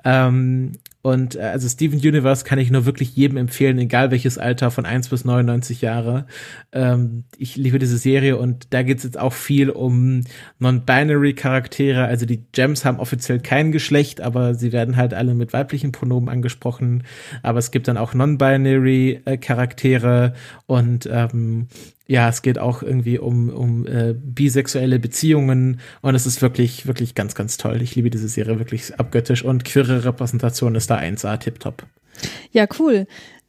Ähm, und äh, also Steven Universe kann ich nur wirklich jedem empfehlen, egal welches Alter, von 1 bis 99 Jahre. Ähm, ich liebe diese Serie und da geht es jetzt auch viel um non-binary Charaktere. Also die Gems haben offiziell kein Geschlecht, aber sie werden halt alle mit weiblichen Pronomen angesprochen. Aber es gibt dann auch non-binary äh, Charaktere und ähm, ja, es geht auch irgendwie um, um äh, bisexuelle Beziehungen und es ist wirklich, wirklich ganz, ganz toll. Ich liebe diese Serie wirklich abgöttisch und queere Repräsentation ist da 1A tipptopp. Ja, cool.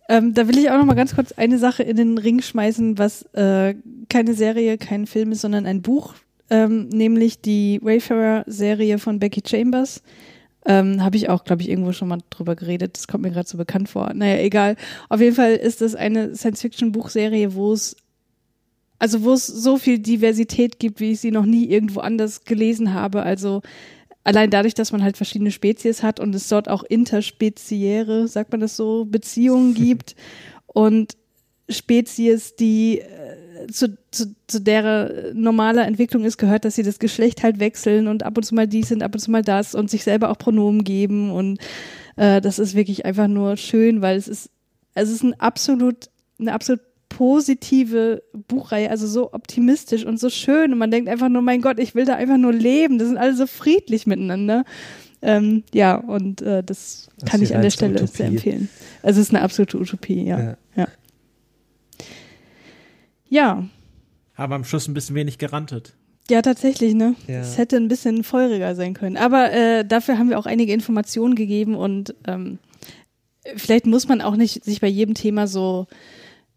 Ähm, da will ich auch noch mal ganz kurz eine Sache in den Ring schmeißen, was äh, keine Serie, kein Film ist, sondern ein Buch, ähm, nämlich die Wayfarer-Serie von Becky Chambers. Ähm, Habe ich auch, glaube ich, irgendwo schon mal drüber geredet. Das kommt mir gerade so bekannt vor. Naja, egal. Auf jeden Fall ist das eine Science-Fiction-Buchserie, wo es also wo es so viel Diversität gibt, wie ich sie noch nie irgendwo anders gelesen habe. Also allein dadurch, dass man halt verschiedene Spezies hat und es dort auch interspeziäre, sagt man das so, Beziehungen gibt und Spezies, die äh, zu, zu, zu der normaler Entwicklung ist, gehört, dass sie das Geschlecht halt wechseln und ab und zu mal dies sind, ab und zu mal das und sich selber auch Pronomen geben und äh, das ist wirklich einfach nur schön, weil es ist, es ist ein absolut, eine absolut positive Buchreihe, also so optimistisch und so schön. Und man denkt einfach nur, mein Gott, ich will da einfach nur leben. Das sind alle so friedlich miteinander. Ähm, ja, und äh, das, das kann ich an der Stelle Utopie. sehr empfehlen. Also es ist eine absolute Utopie, ja. ja. ja. Ja. Aber am Schluss ein bisschen wenig gerantet. Ja, tatsächlich, ne? Ja. Es hätte ein bisschen feuriger sein können. Aber äh, dafür haben wir auch einige Informationen gegeben und ähm, vielleicht muss man auch nicht sich bei jedem Thema so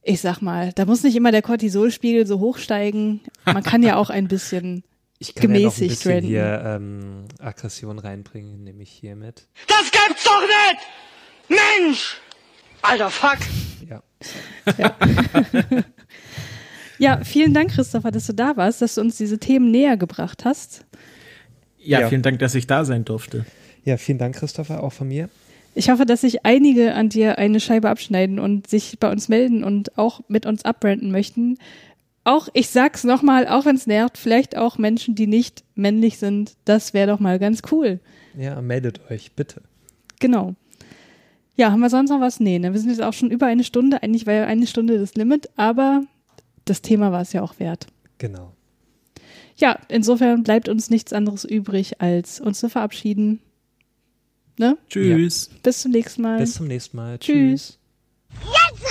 ich sag mal, da muss nicht immer der Cortisolspiegel so hochsteigen. Man kann ja auch ein bisschen ich kann gemäßigt ja noch ein bisschen hier ähm, Aggression reinbringen, nehme ich hier mit. Das gibt's doch nicht! Mensch! Alter, fuck! Ja. Ja. ja, vielen Dank, Christopher, dass du da warst, dass du uns diese Themen näher gebracht hast. Ja, ja, vielen Dank, dass ich da sein durfte. Ja, vielen Dank, Christopher, auch von mir. Ich hoffe, dass sich einige an dir eine Scheibe abschneiden und sich bei uns melden und auch mit uns abbranden möchten. Auch, ich sag's nochmal, auch wenn's nervt, vielleicht auch Menschen, die nicht männlich sind. Das wäre doch mal ganz cool. Ja, meldet euch, bitte. Genau. Ja, haben wir sonst noch was? Nee, ne? Wir sind jetzt auch schon über eine Stunde. Eigentlich war ja eine Stunde das Limit, aber das Thema war es ja auch wert. Genau. Ja, insofern bleibt uns nichts anderes übrig, als uns zu verabschieden. Ne? Tschüss. Ja. Bis zum nächsten Mal. Bis zum nächsten Mal. Tschüss. Jetzt